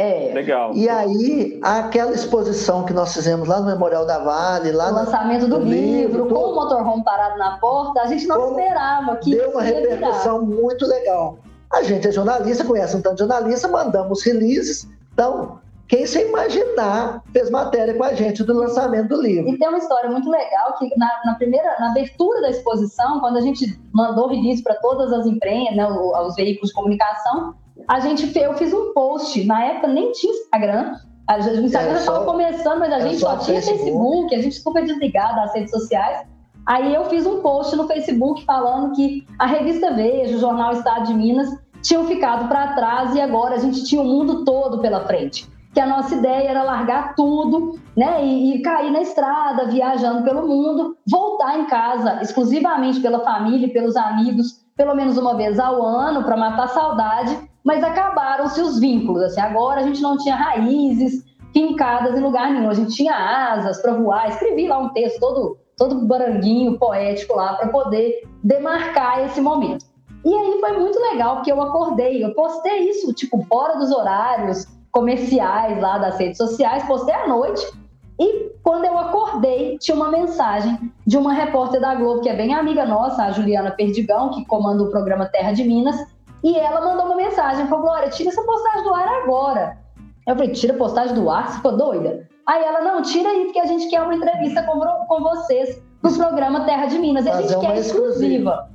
[SPEAKER 2] É,
[SPEAKER 1] Legal.
[SPEAKER 3] E aí, aquela exposição que nós fizemos lá no Memorial da Vale, lá
[SPEAKER 2] o
[SPEAKER 3] no,
[SPEAKER 2] lançamento do
[SPEAKER 3] do
[SPEAKER 2] livro,
[SPEAKER 3] livro,
[SPEAKER 2] com o motorhome parado na porta, a gente não
[SPEAKER 3] Como
[SPEAKER 2] esperava que
[SPEAKER 3] deu uma
[SPEAKER 2] ia virar.
[SPEAKER 3] repercussão muito legal. A gente é jornalista, conhece um tanto de jornalista, mandamos releases. Então, quem sem imaginar fez matéria com a gente do lançamento do livro.
[SPEAKER 2] E tem uma história muito legal que na, na primeira, na abertura da exposição, quando a gente mandou release para todas as empresas, né, os veículos de comunicação, a gente eu fiz um post. Na época nem tinha Instagram. A gente- O Instagram já estava
[SPEAKER 3] só-
[SPEAKER 2] começando, mas a gente
[SPEAKER 3] só
[SPEAKER 2] só tinha
[SPEAKER 3] Facebook.
[SPEAKER 2] Facebook, a gente super desligada das redes sociais. Aí eu fiz um post no Facebook falando que a revista Veja, o jornal Estado de Minas, tinham ficado para trás e agora a gente tinha o mundo todo pela frente. Que a nossa ideia era largar tudo, né, e, e cair na estrada, viajando pelo mundo, voltar em casa exclusivamente pela família, e pelos amigos, pelo menos uma vez ao ano, para matar a saudade. Mas acabaram-se os vínculos. Assim, agora a gente não tinha raízes fincadas em lugar nenhum. A gente tinha asas para voar. Escrevi lá um texto todo todo baranguinho, poético lá, para poder demarcar esse momento. E aí foi muito legal, porque eu acordei, eu postei isso, tipo, fora dos horários comerciais lá das redes sociais, postei à noite, e quando eu acordei, tinha uma mensagem de uma repórter da Globo, que é bem amiga nossa, a Juliana Perdigão, que comanda o programa Terra de Minas, e ela mandou uma mensagem, falou, Glória, tira essa postagem do ar agora. Eu falei, tira a postagem do ar? Você ficou doida? Aí ela, não, tira aí, porque a gente quer uma entrevista com, com vocês no programa Terra de Minas. E a gente quer exclusiva.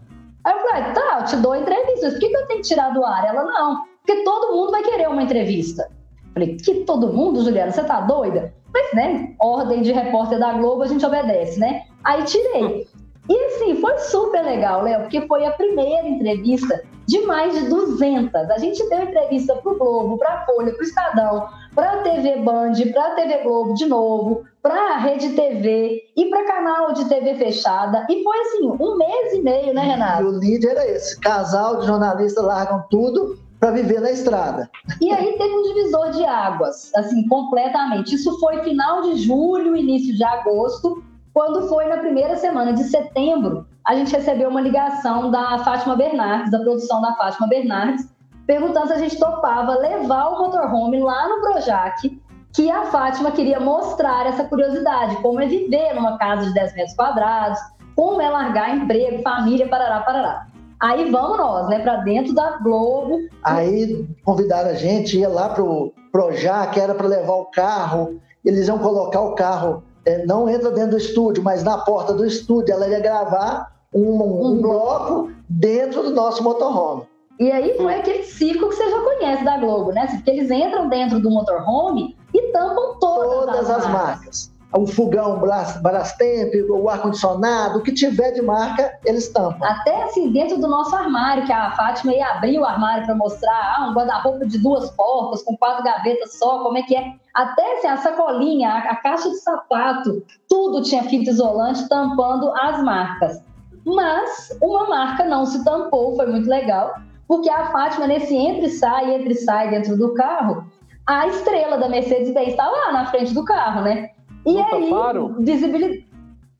[SPEAKER 2] Aí eu falei, tá, eu te dou a entrevista. Por que, que eu tenho que tirar do ar? Ela, não, porque todo mundo vai querer uma entrevista. Eu falei, que todo mundo, Juliana? Você tá doida? Mas, né, ordem de repórter da Globo, a gente obedece, né? Aí tirei. E assim, foi super legal, Léo, porque foi a primeira entrevista de mais de 200. A gente deu entrevista para o Globo, para a Folha, para o Estadão, para a TV Band, para a TV Globo de novo, para a Rede TV e para canal de TV fechada. E foi assim, um mês e meio, né,
[SPEAKER 3] E
[SPEAKER 2] Renato?
[SPEAKER 3] o lead era esse: casal de jornalistas largam tudo para viver na estrada.
[SPEAKER 2] E aí teve um divisor de águas, assim, completamente. Isso foi final de julho, início de agosto. Quando foi na primeira semana de setembro, a gente recebeu uma ligação da Fátima Bernardes, da produção da Fátima Bernardes, perguntando se a gente topava levar o motorhome lá no Projac, que a Fátima queria mostrar essa curiosidade, como é viver numa casa de 10 metros quadrados, como é largar emprego, família, parará, parará. Aí vamos nós, né, para dentro da Globo.
[SPEAKER 3] Aí convidaram a gente, ia lá pro Projac, era para levar o carro, eles iam colocar o carro, não entra dentro do estúdio, mas na porta do estúdio, ela ia gravar um, um bloco dentro do nosso motorhome.
[SPEAKER 2] E aí foi aquele ciclo que você já conhece da Globo, né? Porque eles entram dentro do motorhome e tampam todas,
[SPEAKER 3] Todas as marcas. O fogão, Bras- Brastemp, o ar-condicionado, o que tiver de marca, eles tampam.
[SPEAKER 2] Até assim, dentro do nosso armário, que a Fátima ia abrir o armário para mostrar ah, um guarda-roupa de duas portas, com quatro gavetas só, como é que é. Até assim, a sacolinha, a, caixa de sapato, tudo tinha fita isolante tampando as marcas. Mas uma marca não se tampou, foi muito legal, porque a Fátima, nesse entre sai, entre sai dentro do carro, a estrela da Mercedes-Benz está lá na frente do carro, né? E
[SPEAKER 1] Não
[SPEAKER 2] aí,
[SPEAKER 1] tamparam?
[SPEAKER 2] visibilidade.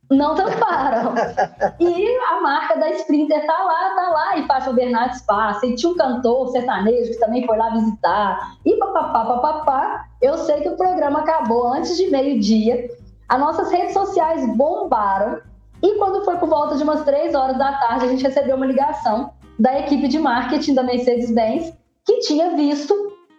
[SPEAKER 2] Não tamparam. e a marca da Sprinter tá lá, tá lá, e Fátima Bernardes passa, e tinha um cantor sertanejo que também foi lá visitar, e papapá, papapá. Eu sei que o programa acabou antes de meio-dia, as nossas redes sociais bombaram, e quando foi por volta de umas três horas da tarde, a gente recebeu uma ligação da equipe de marketing da Mercedes-Benz, que tinha visto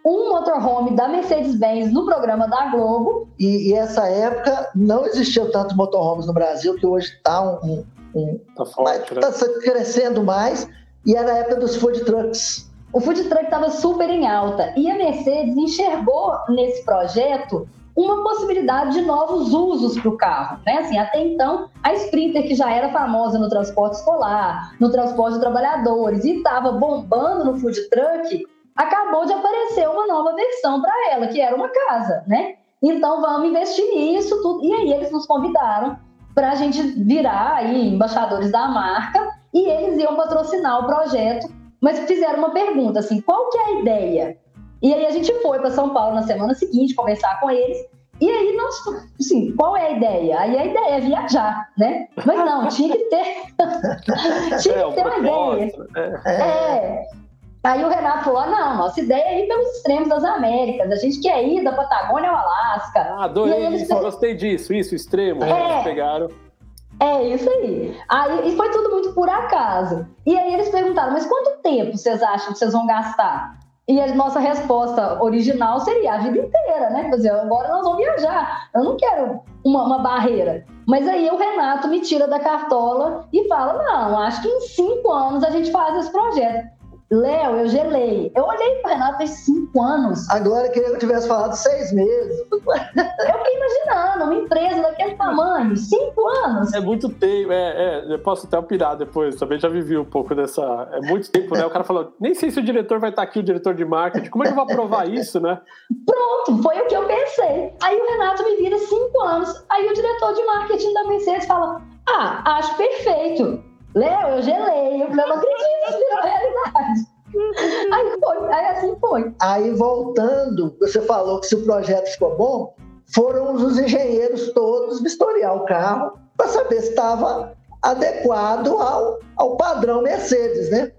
[SPEAKER 2] um motorhome da Mercedes-Benz no programa da Globo,
[SPEAKER 3] E, e essa época não existiam tantos motorhomes no Brasil, que hoje está um, um,
[SPEAKER 1] Tá forte, né?
[SPEAKER 3] tá crescendo mais, e era a época dos food trucks.
[SPEAKER 2] o food truck estava super em alta e a Mercedes enxergou nesse projeto uma possibilidade de novos usos para o carro. Né? Assim, até então, a Sprinter, que já era famosa no transporte escolar, no transporte de trabalhadores e estava bombando no food truck, acabou de aparecer uma nova versão para ela, que era uma casa, né? Então vamos investir nisso tudo. E aí eles nos convidaram para a gente virar aí embaixadores da marca e eles iam patrocinar o projeto, mas fizeram uma pergunta assim, qual que é a ideia? E aí a gente foi para São Paulo na semana seguinte conversar com eles. E aí nós, assim, qual é a ideia? Aí a ideia é viajar, né? Mas não, tinha que ter, tinha que é, ter uma ideia. Né? É. Aí o Renato falou: ah, não, nossa ideia é ir pelos extremos das Américas. A gente quer ir da Patagônia ao Alasca.
[SPEAKER 1] Ah, adorei isso, gostei disso, isso, extremo. É, eles pegaram.
[SPEAKER 2] É isso aí. aí. E foi tudo muito por acaso. E aí eles perguntaram: mas quanto tempo vocês acham que vocês vão gastar? E a nossa resposta original seria a vida inteira, né? Quer dizer, agora nós vamos viajar. Eu não quero uma, uma barreira. Mas aí o Renato me tira da cartola e fala: não, acho que em cinco anos a gente faz esse projeto. Léo, eu gelei. Eu olhei para Renato faz cinco anos.
[SPEAKER 3] Agora queria que eu tivesse falado seis meses.
[SPEAKER 2] Eu fiquei imaginando, uma empresa daquele tamanho, cinco anos.
[SPEAKER 1] É muito tempo, é, é, eu posso até opirar depois, também já vivi um pouco dessa. É muito tempo, né? O cara falou, nem sei se o diretor vai estar aqui, o diretor de marketing, como é que eu vou aprovar isso, né?
[SPEAKER 2] Pronto, foi o que eu pensei. Aí o Renato me vira cinco anos. Aí o diretor de marketing da Mercedes fala: Ah, acho perfeito. Léo, eu gelei. Eu falei, não acredito, virou realidade. Aí foi, aí assim foi.
[SPEAKER 3] Aí voltando, você falou que se o projeto ficou bom, foram os engenheiros todos vistoriar o carro para saber se estava adequado ao, ao padrão Mercedes, né?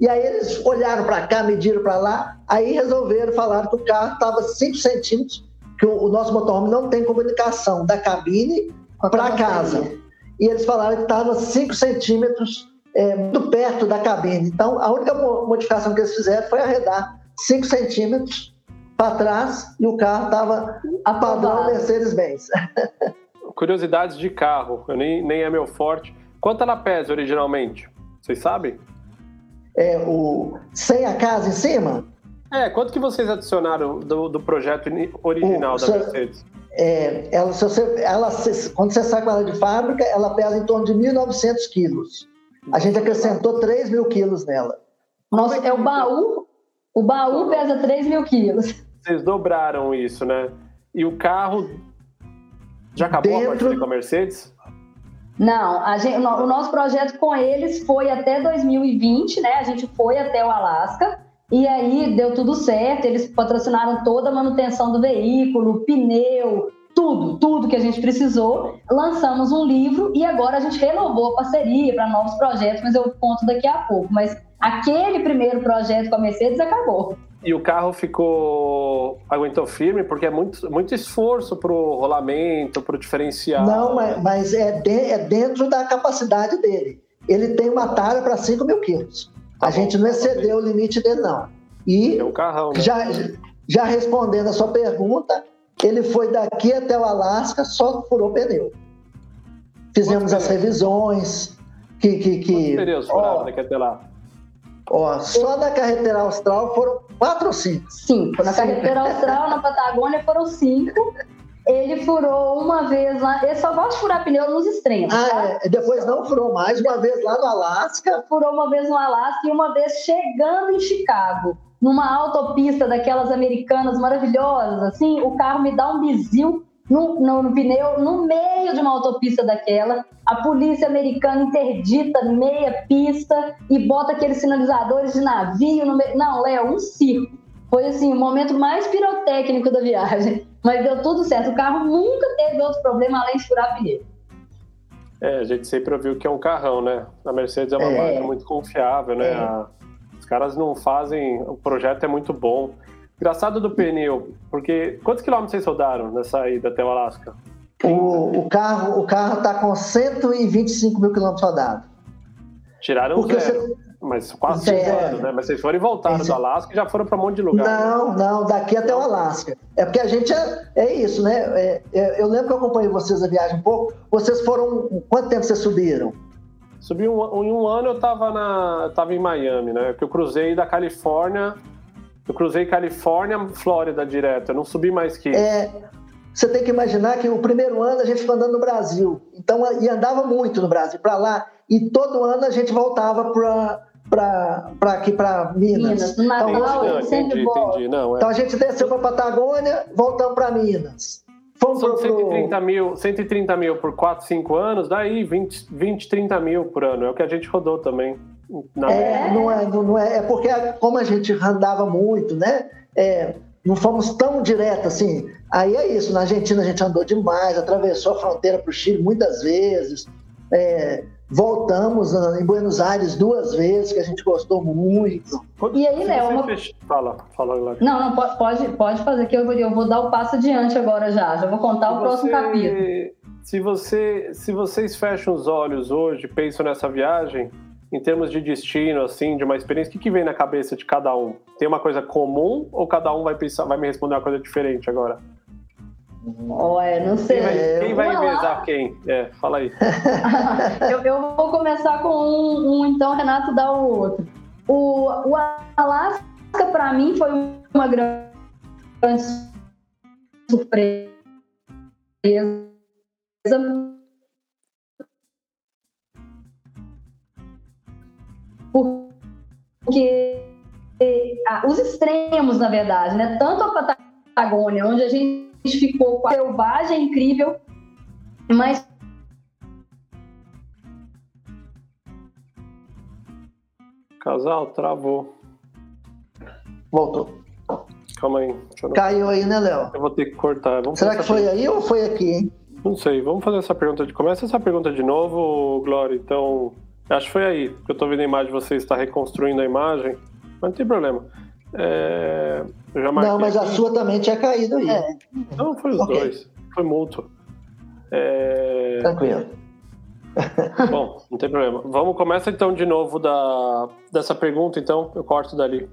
[SPEAKER 3] E aí eles olharam para cá, mediram para lá, aí resolveram falar que o carro estava 5 centímetros, que o, o nosso motorhome não tem comunicação da cabine para casa e eles falaram que estava 5 centímetros é, muito perto da cabine. Então, a única modificação que eles fizeram foi arredar 5 centímetros para trás e o carro estava a padrão Mercedes-Benz.
[SPEAKER 1] Curiosidades de carro, nem, nem é meu forte. Quanto ela pesa originalmente? Vocês sabem?
[SPEAKER 3] É, o, sem a casa em cima?
[SPEAKER 1] É, quanto que vocês adicionaram do, do projeto original o, da Mercedes?
[SPEAKER 3] É, ela, se você, ela, quando você sai com ela de fábrica, ela pesa em torno de 1.900 quilos. A gente acrescentou 3 mil quilos nela.
[SPEAKER 2] Nossa, é o baú. O baú pesa 3 mil quilos.
[SPEAKER 1] Vocês dobraram isso, né? E o carro já acabou Dentro... a parceria com a Mercedes?
[SPEAKER 2] Não, gente, o nosso projeto com eles foi até 2020, né? A gente foi até o Alasca. E aí deu tudo certo, eles patrocinaram toda a manutenção do veículo, pneu, tudo, tudo que a gente precisou. Lançamos um livro e agora a gente renovou a parceria para novos projetos, mas eu conto daqui a pouco. Mas aquele primeiro projeto com a Mercedes acabou.
[SPEAKER 1] E o carro ficou. aguentou firme, porque é muito, muito esforço para o rolamento, para o diferencial.
[SPEAKER 3] Não, mas é, de, é dentro da capacidade dele. Ele tem uma talha para 5 mil quilos. Tá a bom, gente não excedeu o limite dele, não.
[SPEAKER 1] E é um carrão, né?
[SPEAKER 3] já, já respondendo a sua pergunta, ele foi daqui até o Alasca, só furou pneu. Fizemos as revisões. Que, que, que,
[SPEAKER 1] pneus furaram daqui até lá?
[SPEAKER 3] Ó, só da carretera austral foram quatro ou cinco?
[SPEAKER 2] Cinco. Na carretera austral, na Patagônia, foram cinco. Ele furou uma vez lá, ele só gosta de furar pneu nos extremos.
[SPEAKER 3] Ah, tá? é. depois não furou mais, uma vez lá no Alasca.
[SPEAKER 2] Furou uma vez no Alasca e uma vez chegando em Chicago, numa autopista daquelas americanas maravilhosas, assim, o carro me dá um bizil no, no, no, pneu, no meio de uma autopista daquela. A polícia americana interdita meia pista e bota aqueles sinalizadores de navio no meio. Não, Léo, um circo. Foi assim, o momento mais pirotécnico da viagem. Mas deu tudo certo. O carro nunca teve outro problema além de furar pneu.
[SPEAKER 1] É, a gente sempre ouviu que é um carrão, né? A Mercedes é uma é. marca muito confiável, né? É. A, os caras não fazem. O projeto é muito bom. Engraçado do pneu, porque quantos quilômetros vocês rodaram nessa ida até o Alasca?
[SPEAKER 3] O, o carro o carro está com 125 mil quilômetros rodados.
[SPEAKER 1] Tiraram porque zero. Mas quase zero, né? Mas vocês foram e voltaram do Alasca e já foram para um monte de lugar.
[SPEAKER 3] Não,
[SPEAKER 1] né?
[SPEAKER 3] não, daqui até o Alasca. É porque a gente é, é isso, né? É, é, eu lembro que eu acompanhei vocês a viagem um pouco. Vocês foram. Quanto tempo vocês subiram?
[SPEAKER 1] Subi um, em um ano eu estava na, eu tava em Miami, né? Que eu cruzei da Califórnia. Eu cruzei Califórnia, Flórida direto. Eu não subi mais que.
[SPEAKER 3] É, você tem que imaginar que o primeiro ano a gente ficou andando no Brasil. Então, e andava muito no Brasil, para lá. E todo ano a gente voltava para aqui para Minas.
[SPEAKER 2] Minas. No Natal,
[SPEAKER 3] então,
[SPEAKER 1] Não,
[SPEAKER 2] sempre
[SPEAKER 1] entendi,
[SPEAKER 2] volta.
[SPEAKER 1] entendi. Não, é.
[SPEAKER 3] então a gente desceu para Patagônia, voltamos para Minas. Fomos
[SPEAKER 1] São
[SPEAKER 3] pro, pro-
[SPEAKER 1] 130 mil, 130 mil por 4, 5 anos, daí 20, 20, 30 mil por ano. É o que a gente rodou também. Na-
[SPEAKER 3] É, não é, não não é, é porque como a gente andava muito, né? é, não fomos tão direto assim. Aí é isso, na Argentina a gente andou demais, atravessou a fronteira para o Chile muitas vezes. é, voltamos em Buenos Aires duas vezes, que a gente gostou muito.
[SPEAKER 2] E aí, Léo, uma-
[SPEAKER 1] Fala, fala, Glória.
[SPEAKER 2] Não, não, po- pode, pode fazer que eu vou, eu vou dar o passo adiante agora já. Já vou contar o
[SPEAKER 1] Se
[SPEAKER 2] próximo
[SPEAKER 1] você-
[SPEAKER 2] capítulo.
[SPEAKER 1] Se, você, se vocês fecham os olhos hoje, pensam nessa viagem, em termos de destino, assim, de uma experiência, o que, que vem na cabeça de cada um? Tem uma coisa comum ou cada um vai pensar, vai me responder uma coisa diferente agora?
[SPEAKER 2] Olha, não sei.
[SPEAKER 1] Quem vai, quem vai quem? É, fala aí.
[SPEAKER 2] Eu, eu vou começar com um, um, então Renato dá o outro. O, o Alasca, para mim, foi uma grande surpresa. Porque ah, os extremos, na verdade, né? Tanto a Patagônia, onde a gente ficou com a selvagem incrível, mas
[SPEAKER 1] Casal, travou.
[SPEAKER 3] Voltou.
[SPEAKER 1] Calma aí. eu,
[SPEAKER 3] Caiu aí, né, Léo?
[SPEAKER 1] eu vou ter que cortar. Vamos
[SPEAKER 3] Será que foi aí ou foi aqui, hein?
[SPEAKER 1] Não sei, vamos fazer essa pergunta de. Começa essa pergunta de novo, Glória. Então, acho que foi aí, porque eu tô vendo a imagem, você está reconstruindo a imagem, mas não tem problema. É,
[SPEAKER 3] Não, mas a sua também tinha caído aí.
[SPEAKER 2] É.
[SPEAKER 1] Não, foi os
[SPEAKER 3] Ok.
[SPEAKER 1] dois. Foi mútuo. É,
[SPEAKER 3] Tranquilo.
[SPEAKER 1] Bom, não tem problema. Vamos começa então de novo da, dessa pergunta, então eu corto dali.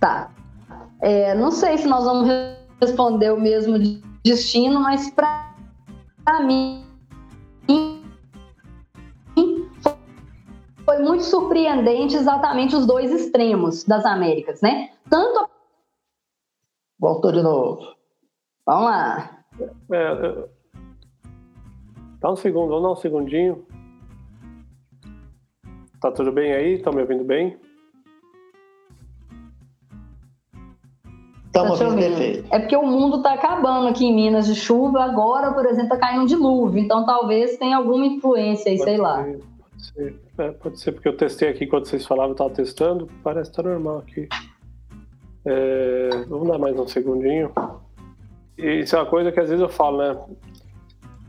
[SPEAKER 2] Tá. É, não sei se nós vamos responder o mesmo destino, mas para mim foi muito surpreendente exatamente os dois extremos das Américas, né? Tanto a...
[SPEAKER 3] Voltou de novo.
[SPEAKER 2] Vamos lá.
[SPEAKER 1] É, é, dá um segundo, vamos dar um segundinho. Tá tudo bem aí? Estão me ouvindo bem?
[SPEAKER 3] Estamos
[SPEAKER 2] Tá te
[SPEAKER 3] ouvindo perfeito.
[SPEAKER 2] É porque o mundo está acabando aqui em Minas de chuva. Agora, por exemplo, está caindo um dilúvio. Então, talvez tenha alguma influência aí, sei lá.
[SPEAKER 1] ser, Pode ser. É, pode ser, porque eu testei aqui quando vocês falavam, eu tava testando, parece que tá normal aqui. É, vamos dar mais um segundinho. E isso é uma coisa que às vezes eu falo, né?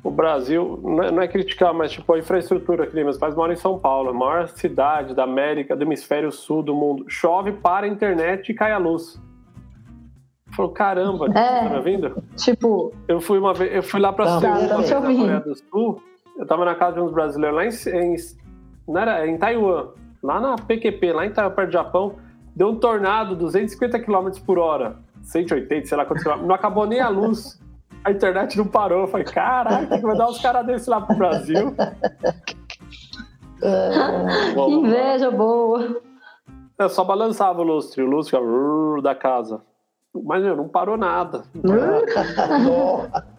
[SPEAKER 1] O Brasil, não é, não é criticar, mas tipo, a infraestrutura aqui, meus pais moram em São Paulo, a maior cidade da América, do hemisfério sul do mundo. Chove, para a internet e cai a luz. Falou, caramba,
[SPEAKER 2] É.
[SPEAKER 1] tá me ouvindo?
[SPEAKER 2] Tipo,
[SPEAKER 1] Eu fui uma vez, eu fui lá para
[SPEAKER 3] Tá,
[SPEAKER 1] Seul,
[SPEAKER 3] tá
[SPEAKER 1] na
[SPEAKER 2] te ouvindo.
[SPEAKER 1] Coreia do Sul. Eu tava na casa de uns brasileiros lá em, em, não era, em Taiwan, lá na PQP, lá em Taiwan, perto do Japão. Deu um tornado, 250 km por hora, 180, sei lá quantos quilômetros. Não acabou nem a luz. A internet não parou. Eu falei, caraca, tem que mandar uns caras desses lá pro Brasil.
[SPEAKER 3] É,
[SPEAKER 2] que inveja boa.
[SPEAKER 1] Eu só balançava o lustre, o lustre da casa. Mas meu, não parou nada.
[SPEAKER 3] Nossa.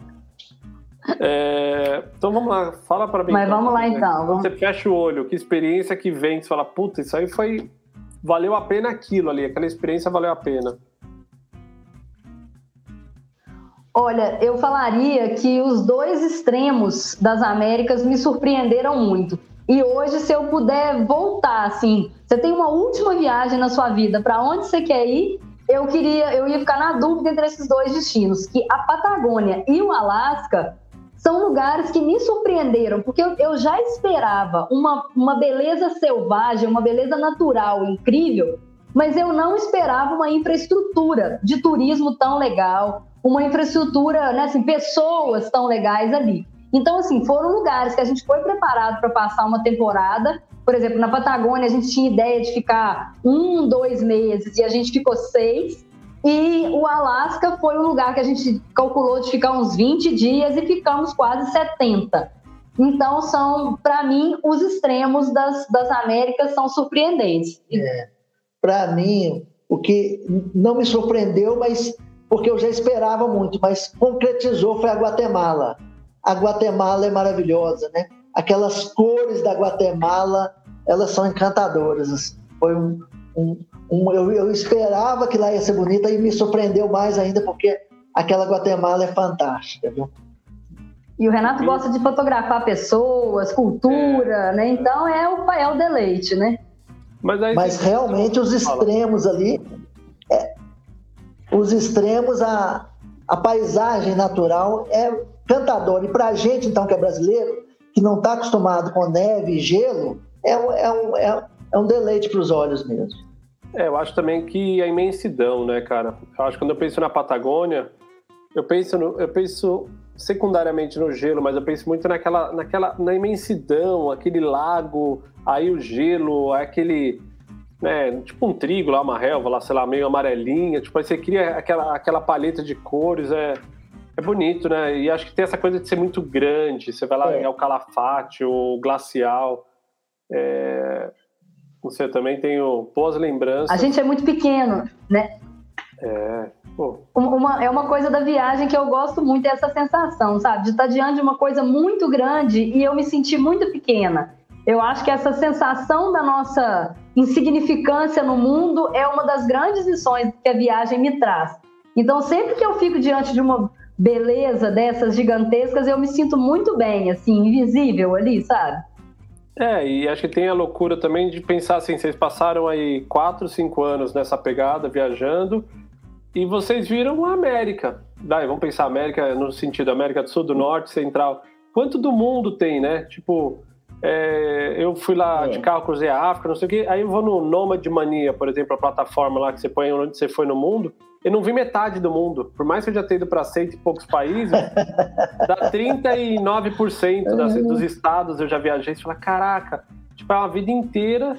[SPEAKER 1] É, então vamos lá, fala pra mim.
[SPEAKER 2] Mas vamos lá
[SPEAKER 1] né?
[SPEAKER 2] então. Vamos...
[SPEAKER 1] você fecha o olho, que experiência que vem, você fala, puta, isso aí foi. Valeu a pena aquilo ali, aquela experiência valeu a pena.
[SPEAKER 2] Olha, eu falaria que os dois extremos das Américas me surpreenderam muito. E hoje, se eu puder voltar, assim, você tem uma última viagem na sua vida, para onde você quer ir? Eu queria, eu ia ficar na dúvida entre esses dois destinos, que a Patagônia e o Alasca são lugares que me surpreenderam, porque eu, eu já esperava uma, uma beleza selvagem, uma beleza natural incrível, mas eu não esperava uma infraestrutura de turismo tão legal, uma infraestrutura, né, assim, pessoas tão legais ali. Então, assim, foram lugares que a gente foi preparado para passar uma temporada. Por exemplo, na Patagônia, a gente tinha ideia de ficar um, dois meses e a gente ficou seis. E o Alasca foi um lugar que a gente calculou de ficar uns 20 dias e ficamos quase 70. Então, são, para mim, os extremos das, das Américas são surpreendentes.
[SPEAKER 3] Para mim, o que não me surpreendeu, mas porque eu já esperava muito, mas concretizou foi a Guatemala. A Guatemala é maravilhosa, né? Aquelas cores da Guatemala, elas são encantadoras. Assim. Foi um, um, um eu, eu esperava que lá ia ser bonita e me surpreendeu mais ainda porque aquela Guatemala é fantástica, viu?
[SPEAKER 2] E o Renato gosta de fotografar pessoas, cultura, é, né? Então é o, é o deleite, né?
[SPEAKER 3] Mas, aí, Mas realmente os extremos ali, é, os extremos, a, a paisagem natural é cantadora. E para a gente, então, que é brasileiro, que não está acostumado com neve e gelo, é, é, é, é um deleite para os olhos mesmo.
[SPEAKER 1] É, eu acho também que a imensidão, né, cara? Eu acho que quando eu penso na Patagônia, eu penso, no, eu penso secundariamente no gelo, mas eu penso muito naquela, naquela na imensidão, aquele lago, aí o gelo, aquele, né, tipo um trigo lá, uma relva lá, sei lá, meio amarelinha, tipo, aí você cria aquela, aquela paleta de cores, é, é bonito, né? E acho que tem essa coisa de ser muito grande, você vai lá é. o Calafate, o Glacial, é... Você também tem boas lembranças.
[SPEAKER 2] A gente é muito pequeno, né?
[SPEAKER 1] É.
[SPEAKER 2] Uma, é uma coisa da viagem que eu gosto muito, é essa sensação, sabe? De estar diante de uma coisa muito grande e eu me sentir muito pequena. Eu acho que essa sensação da nossa insignificância no mundo é uma das grandes lições que a viagem me traz. Então, sempre que eu fico diante de uma beleza dessas gigantescas, eu me sinto muito bem, assim, invisível ali, sabe?
[SPEAKER 1] É, e acho que tem a loucura também de pensar assim, vocês passaram aí quatro, cinco anos nessa pegada, viajando, e vocês viram a América. Vai, vamos pensar América no sentido América do Sul, do Norte, Central. Quanto do mundo tem, né? Tipo, é, eu fui lá é. de carro, cruzei a África, não sei o quê. Aí eu vou no Nomad Mania, por exemplo, a plataforma lá que você põe onde você foi no mundo. Eu não vi metade do mundo. Por mais que eu já tenha ido para cento e poucos países, dá 39% das, uhum. dos estados eu já viajei. Você fala, caraca, tipo, é uma vida inteira.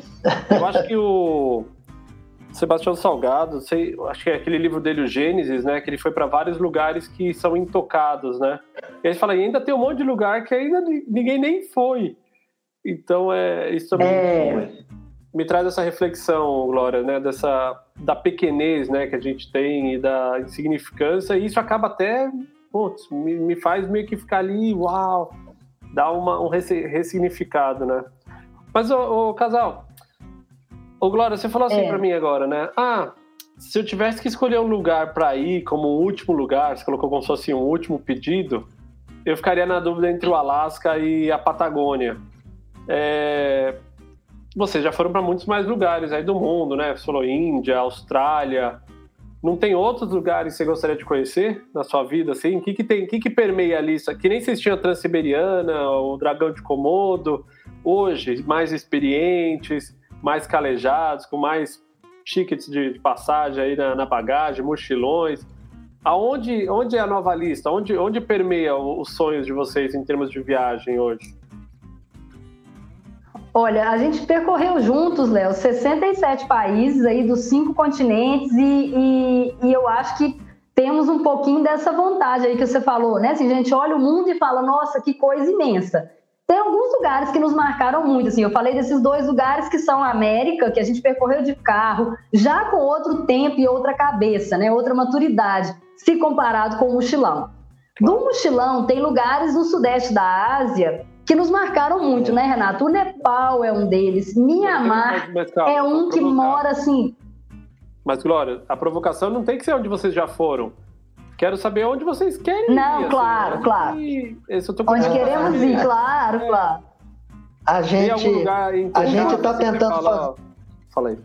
[SPEAKER 1] Eu acho que o Sebastião Salgado, sei, acho que é aquele livro dele, o Gênesis, né? Que ele foi para vários lugares que são intocados, né? E aí fala, e ainda tem um monte de lugar que ainda ninguém nem foi. Então, é, isso também é... me traz essa reflexão, Glória, né? Dessa, da pequenez né, que a gente tem e da insignificância. E isso acaba até, putz, me, me faz meio que ficar ali, uau, dá uma, um ressignificado, né? Mas, ô casal, Ô, Glória, você falou assim é. para mim agora, né? Ah, se eu tivesse que escolher um lugar para ir como um último lugar, você colocou como se fosse um último pedido, eu ficaria na dúvida entre o Alasca e a Patagônia. É... Vocês já foram para muitos mais lugares aí do mundo, né? Você falou Índia, Austrália. Não tem outros lugares que você gostaria de conhecer na sua vida, assim? O que, que tem? O que, que permeia a lista? Que nem vocês tinham a Transiberiana, o Dragão de Komodo. Hoje, mais experientes mais calejados, com mais tickets de, passagem aí na, na, bagagem, mochilões. Aonde onde é a nova lista? Onde, onde permeia os sonhos de vocês em termos de viagem hoje?
[SPEAKER 2] Olha, a gente percorreu juntos, Léo, 67 países aí dos cinco continentes e, e, e, eu acho que temos um pouquinho dessa vontade aí que você falou, né? Assim, a gente olha o mundo e fala, nossa, que coisa imensa. Tem alguns lugares que nos marcaram muito, assim, eu falei desses dois lugares que são a América, que a gente percorreu de carro, já com outro tempo e outra cabeça, né, outra maturidade, se comparado com o mochilão. Do mochilão, tem lugares no sudeste da Ásia que nos marcaram muito, né, Renato? O Nepal é um deles, Mianmar é um que mora assim.
[SPEAKER 1] Mas, Glória, a provocação não tem que ser onde vocês já foram. Quero saber onde vocês querem
[SPEAKER 2] Não, ir. Não, claro, assim, claro. onde queremos ir, claro, é. claro.
[SPEAKER 3] A gente, a gente está tentando
[SPEAKER 1] fala, fala aí.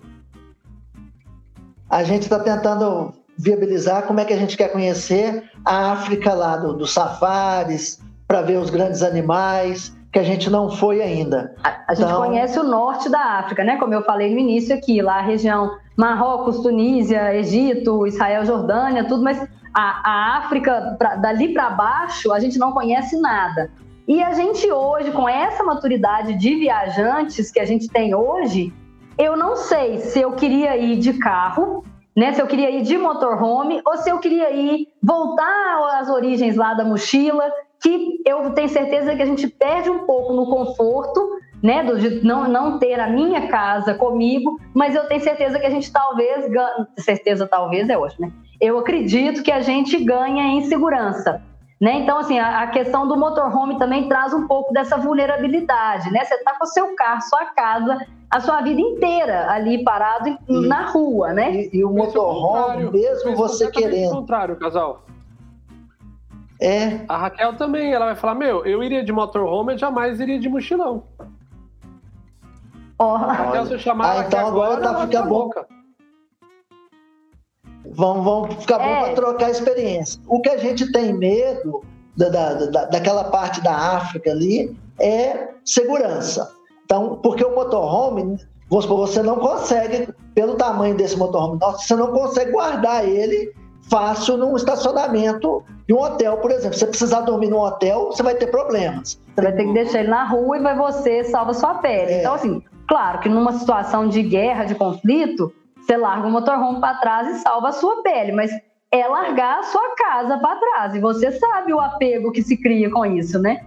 [SPEAKER 3] A gente está tentando viabilizar como é que a gente quer conhecer a África lá do, dos safaris, para ver os grandes animais, que a gente não foi ainda.
[SPEAKER 2] A, a gente então... conhece o norte da África, né? Como eu falei no início aqui, lá a região Marrocos, Tunísia, Egito, Israel, Jordânia, tudo, mas a, a África, pra, dali para baixo, a gente não conhece nada. E a gente hoje, com essa maturidade de viajantes que a gente tem hoje, eu não sei se eu queria ir de carro, né? Se eu queria ir de motorhome ou se eu queria ir voltar às origens lá da mochila, que eu tenho certeza que a gente perde um pouco no conforto, né? De não, não ter a minha casa comigo, mas eu tenho certeza que a gente talvez, certeza talvez é hoje, né? eu acredito que a gente ganha em segurança. Né? Então, assim, a, a, questão do motorhome também traz um pouco dessa vulnerabilidade, né? Você está com o seu carro, sua casa, a sua vida inteira ali parado e, na rua, né?
[SPEAKER 3] E, e o motorhome, mesmo você querendo...
[SPEAKER 1] contrário, casal.
[SPEAKER 3] É.
[SPEAKER 1] A Raquel também, ela vai falar, meu, eu iria de motorhome, eu jamais iria de mochilão.
[SPEAKER 2] Oh.
[SPEAKER 1] A Raquel, se eu chamar
[SPEAKER 3] ah, então agora, agora tá, fica bom. Boca. Vamos, vamos ficar bom é. para trocar experiência. O que a gente tem medo da, da, daquela parte da África ali é segurança. Então, porque o motorhome, você não consegue, pelo tamanho desse motorhome nosso, você não consegue guardar ele fácil num estacionamento de um hotel, por exemplo. Se você precisar dormir num hotel, você vai ter problemas.
[SPEAKER 2] Você vai ter que deixar ele na rua e vai você salva sua pele. É. Então, assim, claro que numa situação de guerra, de conflito, você larga o motorhome para trás e salva a sua pele, mas é largar a sua casa para trás. E você sabe o apego que se cria com isso, né?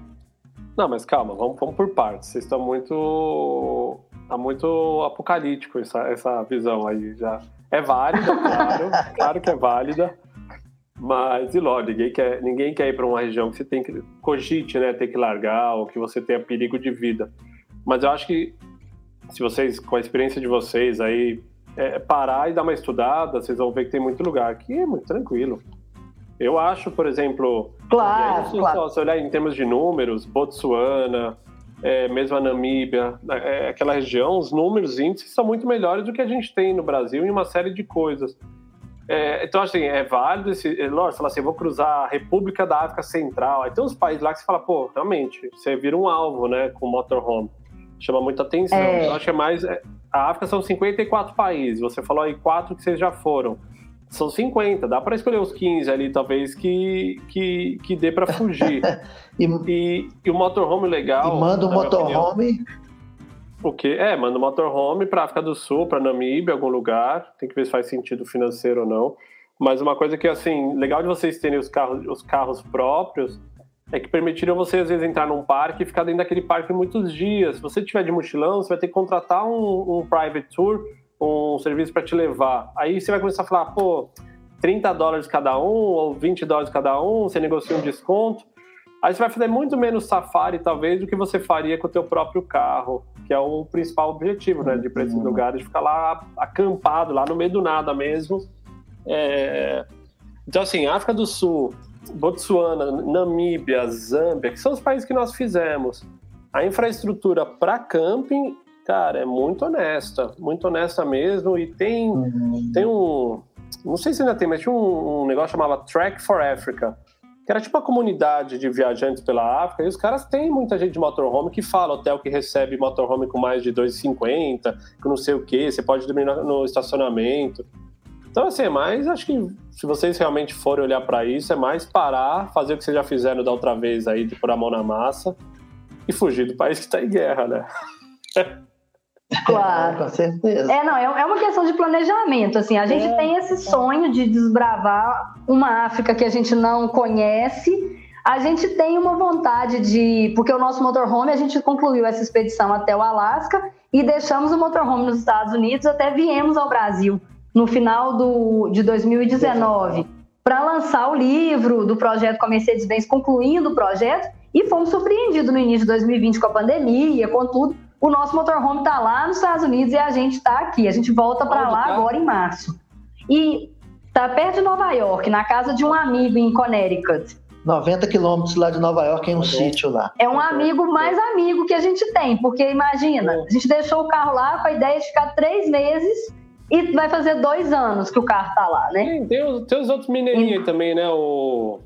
[SPEAKER 1] Não, mas calma, vamos, vamos por partes. Vocês estão muito. Tá muito apocalíptico essa, essa visão aí já. É válida, claro, claro que é válida. Mas, e logo, ninguém quer, ninguém quer ir para uma região que você tem que cogite, né, ter que largar ou que você tenha perigo de vida. Mas eu acho que se vocês, com a experiência de vocês aí, é, parar e dar uma estudada, vocês vão ver que tem muito lugar aqui é muito tranquilo. Eu acho, por exemplo,
[SPEAKER 2] claro,
[SPEAKER 1] aí,
[SPEAKER 2] claro.
[SPEAKER 1] se olhar em termos de números, Botsuana, é, mesmo a Namíbia, é, aquela região, os números, índices são muito melhores do que a gente tem no Brasil em uma série de coisas. É, então, assim, é válido esse. É, lógico, falar assim, vou cruzar a República da África Central. Aí tem uns países lá que você fala, pô, realmente, você vira um alvo, né, com motorhome chama muita atenção. É. Eu acho que é mais. É, a África são 54 países, você falou aí quatro que vocês já foram. São 50, dá para escolher os 15 ali, talvez, que, que, que dê para fugir. e, e, e, o motorhome legal.
[SPEAKER 3] E manda o motorhome.
[SPEAKER 1] O quê? É, manda o motorhome para África do Sul, para Namíbia, algum lugar. Tem que ver se faz sentido financeiro ou não. Mas uma coisa que, assim, legal de vocês terem os carros, os carros próprios é que permitiram você, às vezes, entrar num parque e ficar dentro daquele parque muitos dias. Se você tiver de mochilão, você vai ter que contratar um, um private tour, um serviço para te levar. Aí você vai começar a falar, pô, 30 dólares cada um ou 20 dólares cada um, você negocia um desconto. Aí você vai fazer muito menos safari, talvez, do que você faria com o teu próprio carro, que é o principal objetivo, né, de ir para esses uhum. lugares, de ficar lá acampado, lá no meio do nada mesmo. É... Então, assim, África do Sul, Botsuana, Namíbia, Zâmbia, que são os países que nós fizemos. A infraestrutura para camping, cara, é muito honesta, muito honesta mesmo. E tem, uhum. tem um. Não sei se ainda tem, mas tinha um, um negócio chamado Track for Africa, que era tipo uma comunidade de viajantes pela África, e os caras têm muita gente de motorhome que fala hotel que recebe motorhome com mais de 2,50, com não sei o que, você pode dormir no, no estacionamento. Então, assim, é mais, acho que se vocês realmente forem olhar para isso, é mais parar, fazer o que vocês já fizeram da outra vez aí, de pôr a mão na massa e fugir do país que está em guerra, né?
[SPEAKER 2] Claro.
[SPEAKER 3] Com certeza.
[SPEAKER 2] É, não, é, é uma questão de planejamento, assim, a gente é, tem esse sonho de desbravar uma África que a gente não conhece, a gente tem uma vontade de, porque o nosso motorhome, a gente concluiu essa expedição até o Alasca e deixamos o motorhome nos Estados Unidos até viemos ao Brasil no final do, de 2019 para lançar o livro do projeto com a Mercedes-Benz, concluindo o projeto, e fomos surpreendidos no início de 2020 com a pandemia, com tudo. O nosso motorhome está lá nos Estados Unidos e a gente está aqui. A gente volta para lá tá? agora em março. E está perto de Nova York, na casa de um amigo em Connecticut.
[SPEAKER 3] 90 quilômetros lá de Nova York, em um tá sítio lá.
[SPEAKER 2] É um amigo mais amigo que a gente tem, porque imagina, a gente deixou o carro lá com a ideia de ficar três meses e vai fazer dois anos que o carro tá lá, né?
[SPEAKER 1] Tem, tem, os, tem os outros mineirinhos aí também, né? O,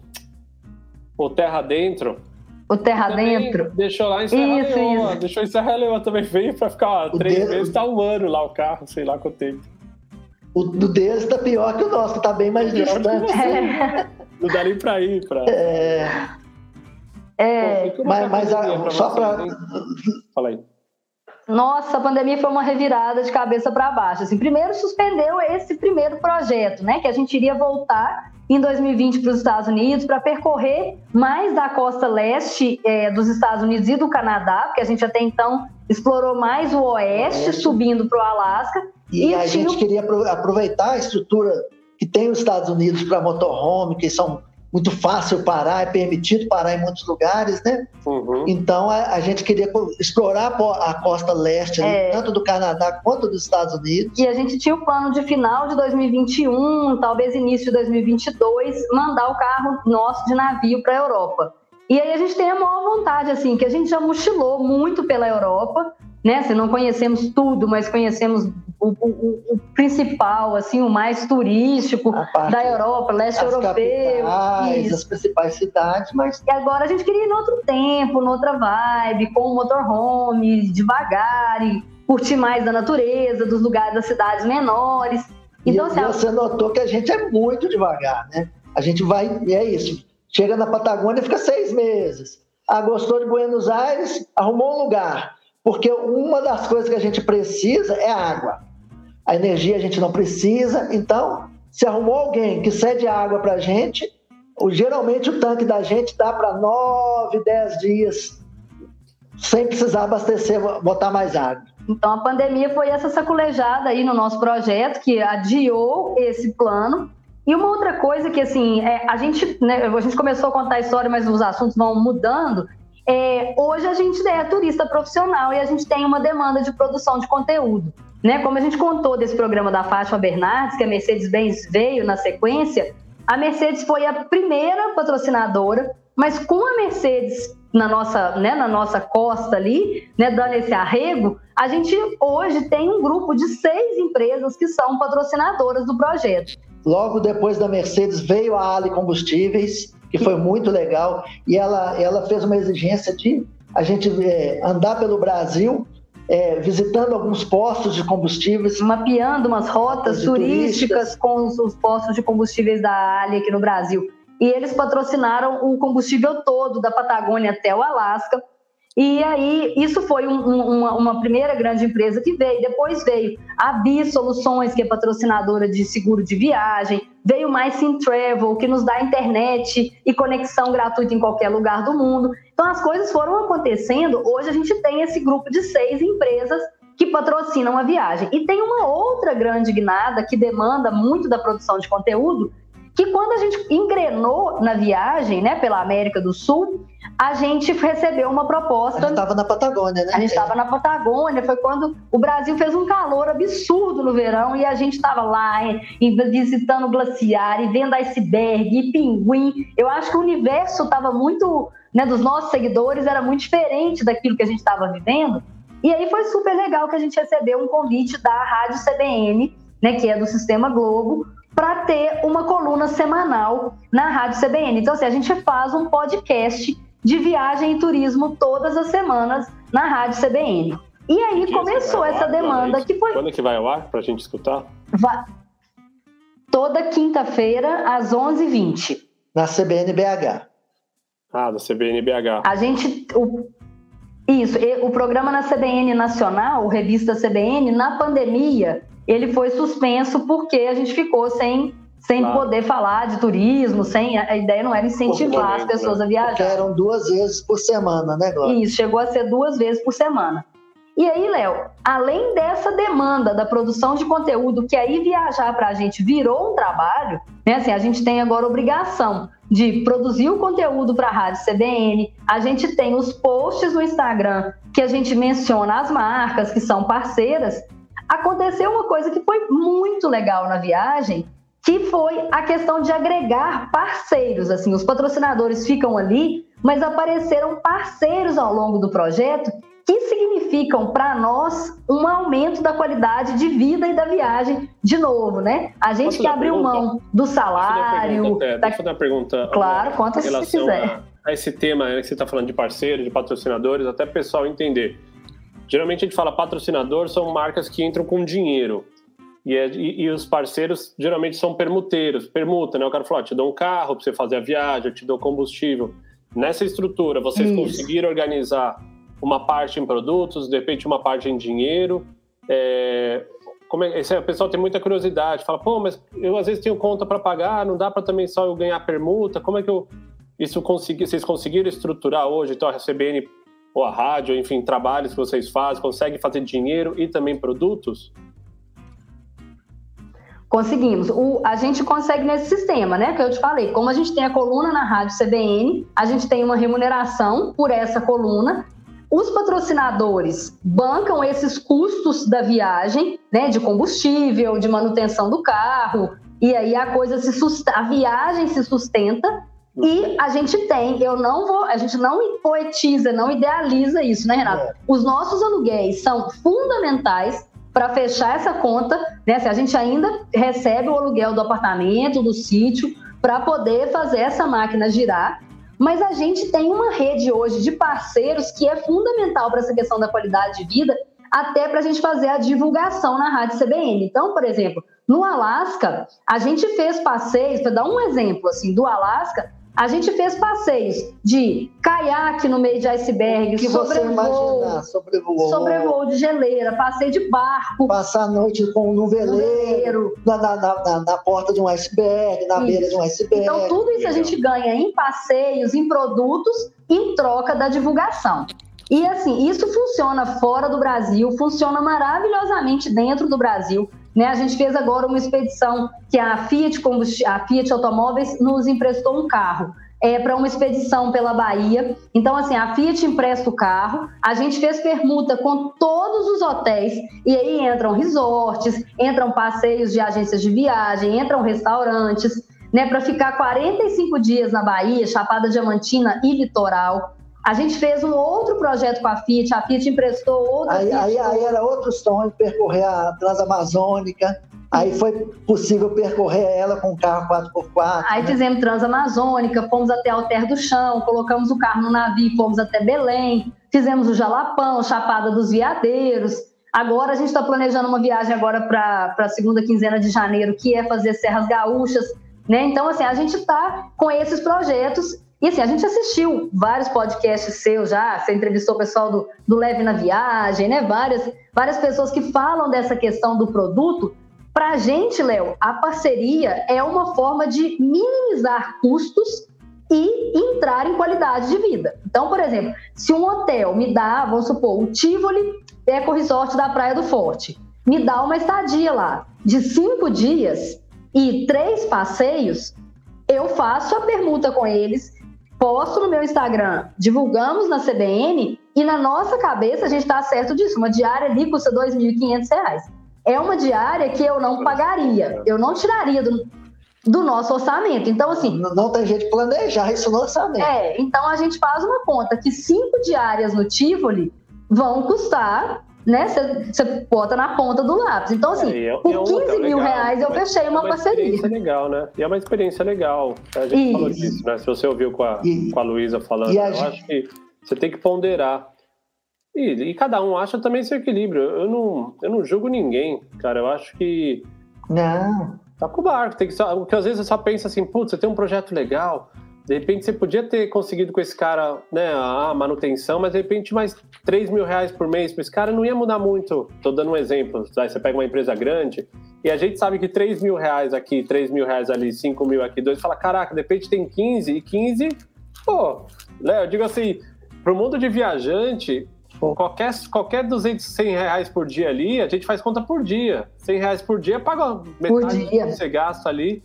[SPEAKER 1] o Terra Dentro.
[SPEAKER 2] O Terra Dentro.
[SPEAKER 1] Deixou lá em Serra isso, Leoa. Isso. Deixou em Serra Leoa também. Veio pra ficar ó, três deles... meses, tá um ano lá o carro, sei lá quanto tempo.
[SPEAKER 3] O do deles tá pior que o nosso, tá bem mais distante.
[SPEAKER 1] É. Não dá nem pra ir pra.
[SPEAKER 3] É.
[SPEAKER 2] É.
[SPEAKER 3] Pô, mas, mas a, só pra.
[SPEAKER 1] Fala aí.
[SPEAKER 2] Nossa, a pandemia foi uma revirada de cabeça para baixo. Assim, primeiro suspendeu esse primeiro projeto, né, que a gente iria voltar em 2020 para os Estados Unidos para percorrer mais da costa leste é, dos Estados Unidos e do Canadá, porque a gente até então explorou mais o oeste, subindo para o Alasca.
[SPEAKER 3] E, e a gente queria aproveitar a estrutura que tem os Estados Unidos para motorhome, que são muito fácil parar, é permitido parar em muitos lugares, né? Uhum. Então a, a, gente queria explorar a costa leste, é. tanto do Canadá quanto dos Estados Unidos.
[SPEAKER 2] E a gente tinha o plano de final de 2021, talvez início de 2022, mandar o carro nosso de navio para a Europa. E aí a gente tem a maior vontade, assim, que a gente já mochilou muito pela Europa, né? Se não conhecemos tudo, mas conhecemos o, o, o principal, assim, o mais turístico da Europa, leste
[SPEAKER 3] as
[SPEAKER 2] europeu.
[SPEAKER 3] Capitais, as principais cidades, mas.
[SPEAKER 2] E agora a gente queria ir em outro tempo, noutra vibe, com o motorhome, devagar, e curtir mais da natureza, dos lugares das cidades menores.
[SPEAKER 3] Então, e, assim, você notou que a gente é muito devagar, né? A gente vai, e é isso. Chega na Patagônia fica seis meses. Ah, gostou de Buenos Aires, arrumou um lugar. Porque uma das coisas que a gente precisa é água. A energia a gente não precisa, então, se arrumou alguém que cede água para a gente, geralmente o tanque da gente dá para nove, dez dias, sem precisar abastecer, botar mais água.
[SPEAKER 2] Então, a pandemia foi essa saculejada aí no nosso projeto, que adiou esse plano, e uma outra coisa que, assim, é, a, gente, né, a gente começou a contar a história, mas os assuntos vão mudando. É, hoje a gente é turista profissional e a gente tem uma demanda de produção de conteúdo. Né? Como a gente contou desse programa da Fátima Bernardes, que a Mercedes-Benz veio na sequência, a Mercedes foi a primeira patrocinadora, mas com a Mercedes na nossa, né, na nossa costa ali, né, dando esse arrego, a gente hoje tem um grupo de seis empresas que são patrocinadoras do projeto.
[SPEAKER 3] Logo depois da Mercedes veio a Ali Combustíveis, que foi muito legal, e ela, ela fez uma exigência de a gente é, andar pelo Brasil, é, visitando alguns postos de combustíveis.
[SPEAKER 2] Mapeando umas rotas turísticas com os, os, postos de combustíveis da Ali aqui no Brasil. E eles patrocinaram o combustível todo, da Patagônia até o Alasca. E aí, isso foi um, uma, uma, primeira grande empresa que veio. Depois veio a Bi Soluções, que é patrocinadora de seguro de viagem. Veio mais Sim Travel, que nos dá internet e conexão gratuita em qualquer lugar do mundo. Então, as coisas foram acontecendo. Hoje, a gente tem esse grupo de seis empresas que patrocinam a viagem. E tem uma outra grande guinada que demanda muito da produção de conteúdo, que quando a gente engrenou na viagem, né, pela América do Sul, a gente recebeu uma proposta. A
[SPEAKER 3] gente estava na Patagônia, né?
[SPEAKER 2] A gente estava na Patagônia, foi quando o Brasil fez um calor absurdo no verão e a gente estava lá e, visitando o glaciar e vendo iceberg e pinguim. Eu acho que o universo estava muito, né, dos nossos seguidores era muito diferente daquilo que a gente estava vivendo. E aí foi super legal que a gente recebeu um convite da Rádio CBN, né, que é do Sistema Globo, para ter uma coluna semanal na Rádio CBN. Então, assim, a gente faz um podcast de viagem e turismo todas as semanas na Rádio CBN. E aí começou essa demanda que foi.
[SPEAKER 1] Quando é que vai ao ar para a gente escutar?
[SPEAKER 2] Va... Toda quinta-feira às 11h20.
[SPEAKER 3] Na CBN BH.
[SPEAKER 1] Ah, da CBN BH.
[SPEAKER 2] A gente. O... Isso, o programa na CBN Nacional, o Revista CBN, na pandemia, ele foi suspenso porque a gente ficou sem, sem claro. poder falar de turismo, sem a ideia não era incentivar as pessoas né? a viajar. Porque
[SPEAKER 3] eram duas vezes por semana, né, Glória?
[SPEAKER 2] Isso, chegou a ser duas vezes por semana. E aí, Léo, além dessa demanda da produção de conteúdo, que aí viajar para a gente virou um trabalho, né? Assim, a gente tem agora obrigação de produzir o conteúdo para a Rádio CBN, a gente tem os posts no Instagram que a gente menciona as marcas que são parceiras, aconteceu uma coisa que foi muito legal na viagem, que foi a questão de agregar parceiros. Assim, os patrocinadores ficam ali, mas apareceram parceiros ao longo do projeto que significam para nós um aumento da qualidade de vida e da viagem de novo, né? A gente que abriu mão do salário.
[SPEAKER 1] Deixa eu uma pergunta. Da... Deixa eu uma pergunta
[SPEAKER 2] claro, conta se quiser. A,
[SPEAKER 1] a esse tema né, que você está falando de parceiros, de patrocinadores, até o pessoal entender. Geralmente a gente fala patrocinador, são marcas que entram com dinheiro. E, é, e, e, os parceiros geralmente são permuteiros, permuta, né? O cara fala, ah, te dou um carro para você fazer a viagem, eu te dou combustível. Nessa estrutura, vocês Isso. conseguiram organizar uma parte em produtos, de repente uma parte em dinheiro. É, como é, esse, o pessoal tem muita curiosidade, fala, pô, mas eu às vezes tenho conta para pagar, não dá para também só eu ganhar permuta, como é que eu... Isso consegui, vocês conseguiram estruturar hoje, então a CBN ou a rádio, enfim, trabalhos que vocês fazem, conseguem fazer dinheiro e também produtos?
[SPEAKER 2] Conseguimos. O, a gente consegue nesse sistema, né? Que eu te falei. Como a gente tem a coluna na rádio CBN, a gente tem uma remuneração por essa coluna. Os patrocinadores bancam esses custos da viagem, né? De combustível, de manutenção do carro. E aí a coisa se sustenta, a viagem se sustenta e a gente tem, eu não vou, a gente não poetiza, não idealiza isso, né, Renato? É. Os nossos aluguéis são fundamentais para fechar essa conta, né? Se a gente ainda recebe o aluguel do apartamento, do sítio, para poder fazer essa máquina girar. Mas a gente tem uma rede hoje de parceiros que é fundamental para essa questão da qualidade de vida, até para a gente fazer a divulgação na Rádio CBN. Então, por exemplo, no Alasca, a gente fez passeios, para dar um exemplo assim, do Alasca, a gente fez passeios de caiaque no meio de iceberg,
[SPEAKER 3] que sobrevoo, imaginar, sobrevoo,
[SPEAKER 2] sobrevoo de geleira, passeio de barco.
[SPEAKER 3] Passar a noite com um veleiro, na, na, na, na, porta de um iceberg, na isso. beira de um iceberg.
[SPEAKER 2] Então, tudo isso a gente ganha em passeios, em produtos, em troca da divulgação. E assim, isso funciona fora do Brasil, funciona maravilhosamente dentro do Brasil. Né? A gente fez agora uma expedição que a Fiat, a Fiat Automóveis nos emprestou um carro. É, para uma expedição pela Bahia. Então, assim, a Fiat empresta o carro, a gente fez permuta com todos os hotéis, e aí entram resorts, entram passeios de agências de viagem, entram restaurantes, né, para ficar 45 dias na Bahia, Chapada Diamantina e Litoral. A gente fez um outro projeto com a Fiat, a Fiat emprestou outro.
[SPEAKER 3] Aí, aí, aí, era outro sonho percorrer a Transamazônica. Aí foi possível percorrer ela com o carro 4x4.
[SPEAKER 2] Aí né? fizemos Transamazônica, fomos até Alter do Chão, colocamos o carro no navio, fomos até Belém, fizemos o Jalapão, Chapada dos Veadeiros. Agora a gente está planejando uma viagem agora para a segunda quinzena de janeiro, que é fazer Serras Gaúchas. Né? Então, assim, a gente está com esses projetos e assim, a gente assistiu vários podcasts seus já, você entrevistou o pessoal do, do Leve na Viagem, né? Várias, várias pessoas que falam dessa questão do produto. Para a gente, Léo, a parceria é uma forma de minimizar custos e entrar em qualidade de vida. Então, por exemplo, se um hotel me dá, vamos supor, o Tivoli Eco Resort da Praia do Forte, me dá uma estadia lá de cinco dias e três passeios, eu faço a permuta com eles, posto no meu Instagram, divulgamos na CBN e na nossa cabeça a gente está certo disso. Uma diária ali custa R$ 2.500. É uma diária que eu não pagaria, eu não tiraria do, do nosso orçamento. Então, assim.
[SPEAKER 3] Não, não tem jeito de planejar isso no orçamento.
[SPEAKER 2] É, então a gente faz uma conta que cinco diárias no Tivoli vão custar né? Você bota na ponta do lápis. Então, assim, é, é, por 15 é mil legal, reais eu fechei uma,
[SPEAKER 1] é uma
[SPEAKER 2] parceria.
[SPEAKER 1] experiência legal, né? E é uma experiência legal. A gente Isso. falou disso, né? Se você ouviu com a, e, com a Luísa falando, eu gente... acho que você tem que ponderar. E, e, cada um acha também seu equilíbrio. Eu não, eu não julgo ninguém, cara. Eu acho que.
[SPEAKER 3] Não.
[SPEAKER 1] Tá com o barco. Tem que só, porque às vezes você só pensa assim, putz, você tem um projeto legal de repente você podia ter conseguido com esse cara né, a manutenção, mas de repente mais 3 mil reais por mês para esse cara não ia mudar muito. Estou dando um exemplo. Você pega uma empresa grande e a gente sabe que 3 mil reais aqui, 3 mil reais ali, 5 mil aqui, dois, fala, caraca, de repente tem 15 e 15, pô, Léo, eu digo assim, para o mundo de viajante, qualquer, qualquer 200, 100 reais por dia ali, a gente faz conta por dia. 100 reais por dia paga metade do que você gasta ali.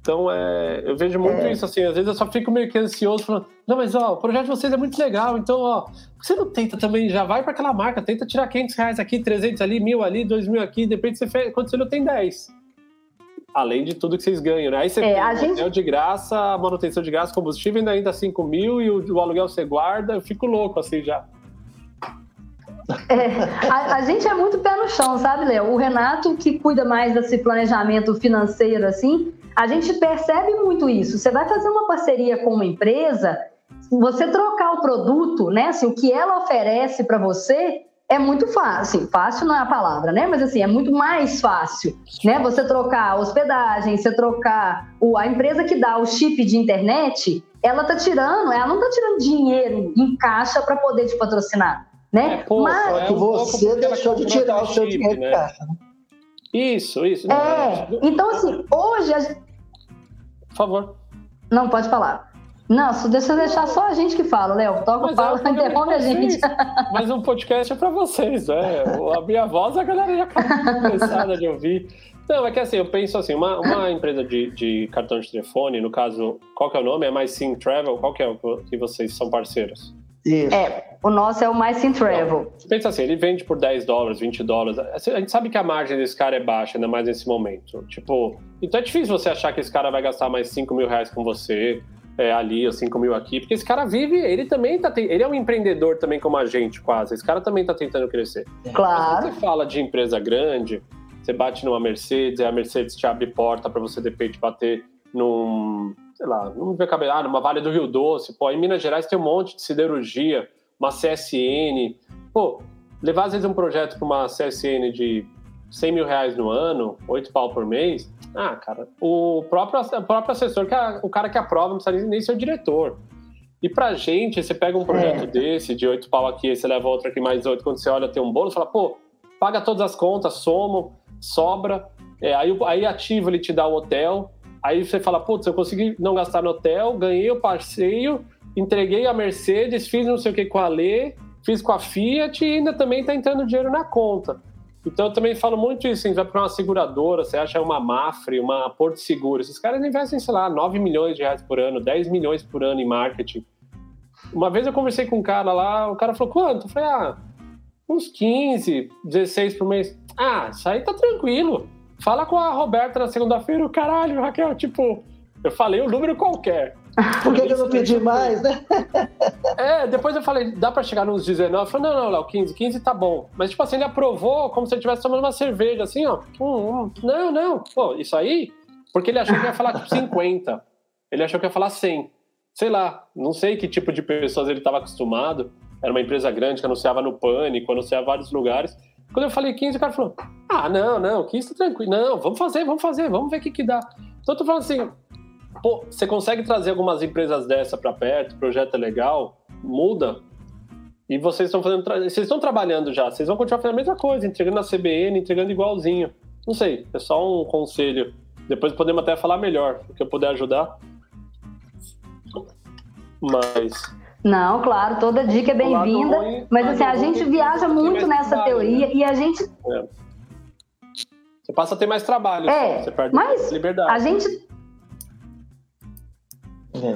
[SPEAKER 1] Então, é, eu vejo muito é. isso, assim, às vezes eu só fico meio que ansioso, falando, não, mas ó, o projeto de vocês é muito legal, então, ó, você não tenta também, já vai para aquela marca, tenta tirar 500 reais aqui, 300 ali, mil ali, 2 mil aqui, depende você fez, quando você não tem 10. Além de tudo que vocês ganham, né? Aí você é, tem o gente... hotel de graça, a manutenção de graça, combustível ainda ainda 5 mil e o, o aluguel você guarda, eu fico louco assim já.
[SPEAKER 2] É, a, a, gente é muito pé no chão, sabe, Léo? O Renato, que cuida mais desse planejamento financeiro, assim, a gente percebe muito isso. Você vai fazer uma parceria com uma empresa, você trocar o produto, né? Assim, o que ela oferece para você é muito fácil. Fácil não é a palavra, né? Mas assim, é muito mais fácil, né? Você trocar a hospedagem, você trocar o, a empresa que dá o chip de internet, ela tá tirando, ela não tá tirando dinheiro em caixa para poder te patrocinar, né?
[SPEAKER 3] É pouco, Mas é um você deixou de tirar o seu dinheiro né? de caixa. Né?
[SPEAKER 1] Isso, isso.
[SPEAKER 2] É, então assim, hoje a,
[SPEAKER 1] favor.
[SPEAKER 2] Não, pode falar. Não, deixa eu deixar só a gente que fala, Léo. Toca o pau, é interrompe a gente.
[SPEAKER 1] Mas um podcast é para vocês, né? A minha voz a galera já acabou cansada de ouvir. Não, é que assim, eu penso assim, uma, uma empresa de, de cartão de telefone, no caso, qual que é o nome? É mais Sim Travel? Qual que é o que vocês são parceiros?
[SPEAKER 2] Isso. É, o nosso é o mais Sim Travel.
[SPEAKER 1] Não, pensa assim, ele vende por 10 dólares, 20 dólares. A gente sabe que a margem desse cara é baixa, ainda mais nesse momento. Tipo, então é difícil você achar que esse cara vai gastar mais 5 mil reais com você é, ali, ou 5 mil aqui, porque esse cara vive, ele também tá. Ele é um empreendedor também como a gente, quase. Esse cara também tá tentando crescer.
[SPEAKER 2] Claro.
[SPEAKER 1] Mas você fala de empresa grande, você bate numa Mercedes, e a Mercedes te abre porta para você de repente bater num, sei lá, não ver cabelo, ah, numa Vale do Rio Doce. Pô, em Minas Gerais tem um monte de siderurgia, uma CSN. Pô, levar às vezes um projeto para uma CSN de 100 mil reais no ano, 8 pau por mês. Ah, cara, o próprio, o próprio assessor, que é o cara que aprova, não precisa nem ser o diretor. E pra gente, você pega um projeto é. desse, de 8 pau aqui, você leva outro aqui mais 8, quando você olha, tem um bolo, fala, pô, paga todas as contas, somo, sobra, é, aí, aí ativo ele te dá o hotel, aí você fala, putz, eu consegui não gastar no hotel, ganhei o passeio, entreguei a Mercedes, fiz não sei o que com a Lê, fiz com a Fiat e ainda também tá entrando dinheiro na conta. Então eu também falo muito isso, você vai para uma seguradora, você acha uma Mafre, uma Porto Seguro, esses caras investem, sei lá, 9 milhões de reais por ano, 10 milhões por ano em marketing. Uma vez eu conversei com um cara lá, o cara falou, quanto? Eu falei, ah, uns 15, 16 por mês. Ah, isso aí tá tranquilo. Fala com a Roberta na segunda-feira, o caralho, Raquel, tipo, eu falei um número qualquer.
[SPEAKER 3] Por que, que eu não pedi mais, né?
[SPEAKER 1] É, depois eu falei, dá pra chegar nos 19? Eu falei, não, não, Léo, 15, 15 tá bom. Mas, tipo assim, ele aprovou como se ele estivesse tomando uma cerveja, assim, ó. Hum, hum. Não, não, pô, isso aí, porque ele achou que ia falar tipo 50. Ele achou que ia falar 100. Sei lá, não sei que tipo de pessoas ele estava acostumado. Era uma empresa grande que anunciava no Pânico, anunciava vários lugares. Quando eu falei 15, o cara falou: Ah, não, não, 15 tá tranquilo. Não, vamos fazer, vamos fazer, vamos ver o que, que dá. Então eu tô falando assim: pô, você consegue trazer algumas empresas dessa para perto, o projeto é legal, muda. E vocês estão fazendo. Vocês estão trabalhando já, vocês vão continuar fazendo a mesma coisa, entregando na CBN, entregando igualzinho. Não sei, é só um conselho. Depois podemos até falar melhor, o que eu puder ajudar. Mas
[SPEAKER 2] não, claro, toda dica é bem-vinda. Mas assim, a gente viaja muito nessa teoria né? e a gente. É.
[SPEAKER 1] Você passa a ter mais trabalho,
[SPEAKER 2] é,
[SPEAKER 1] você perde
[SPEAKER 2] mas
[SPEAKER 1] liberdade.
[SPEAKER 2] A gente.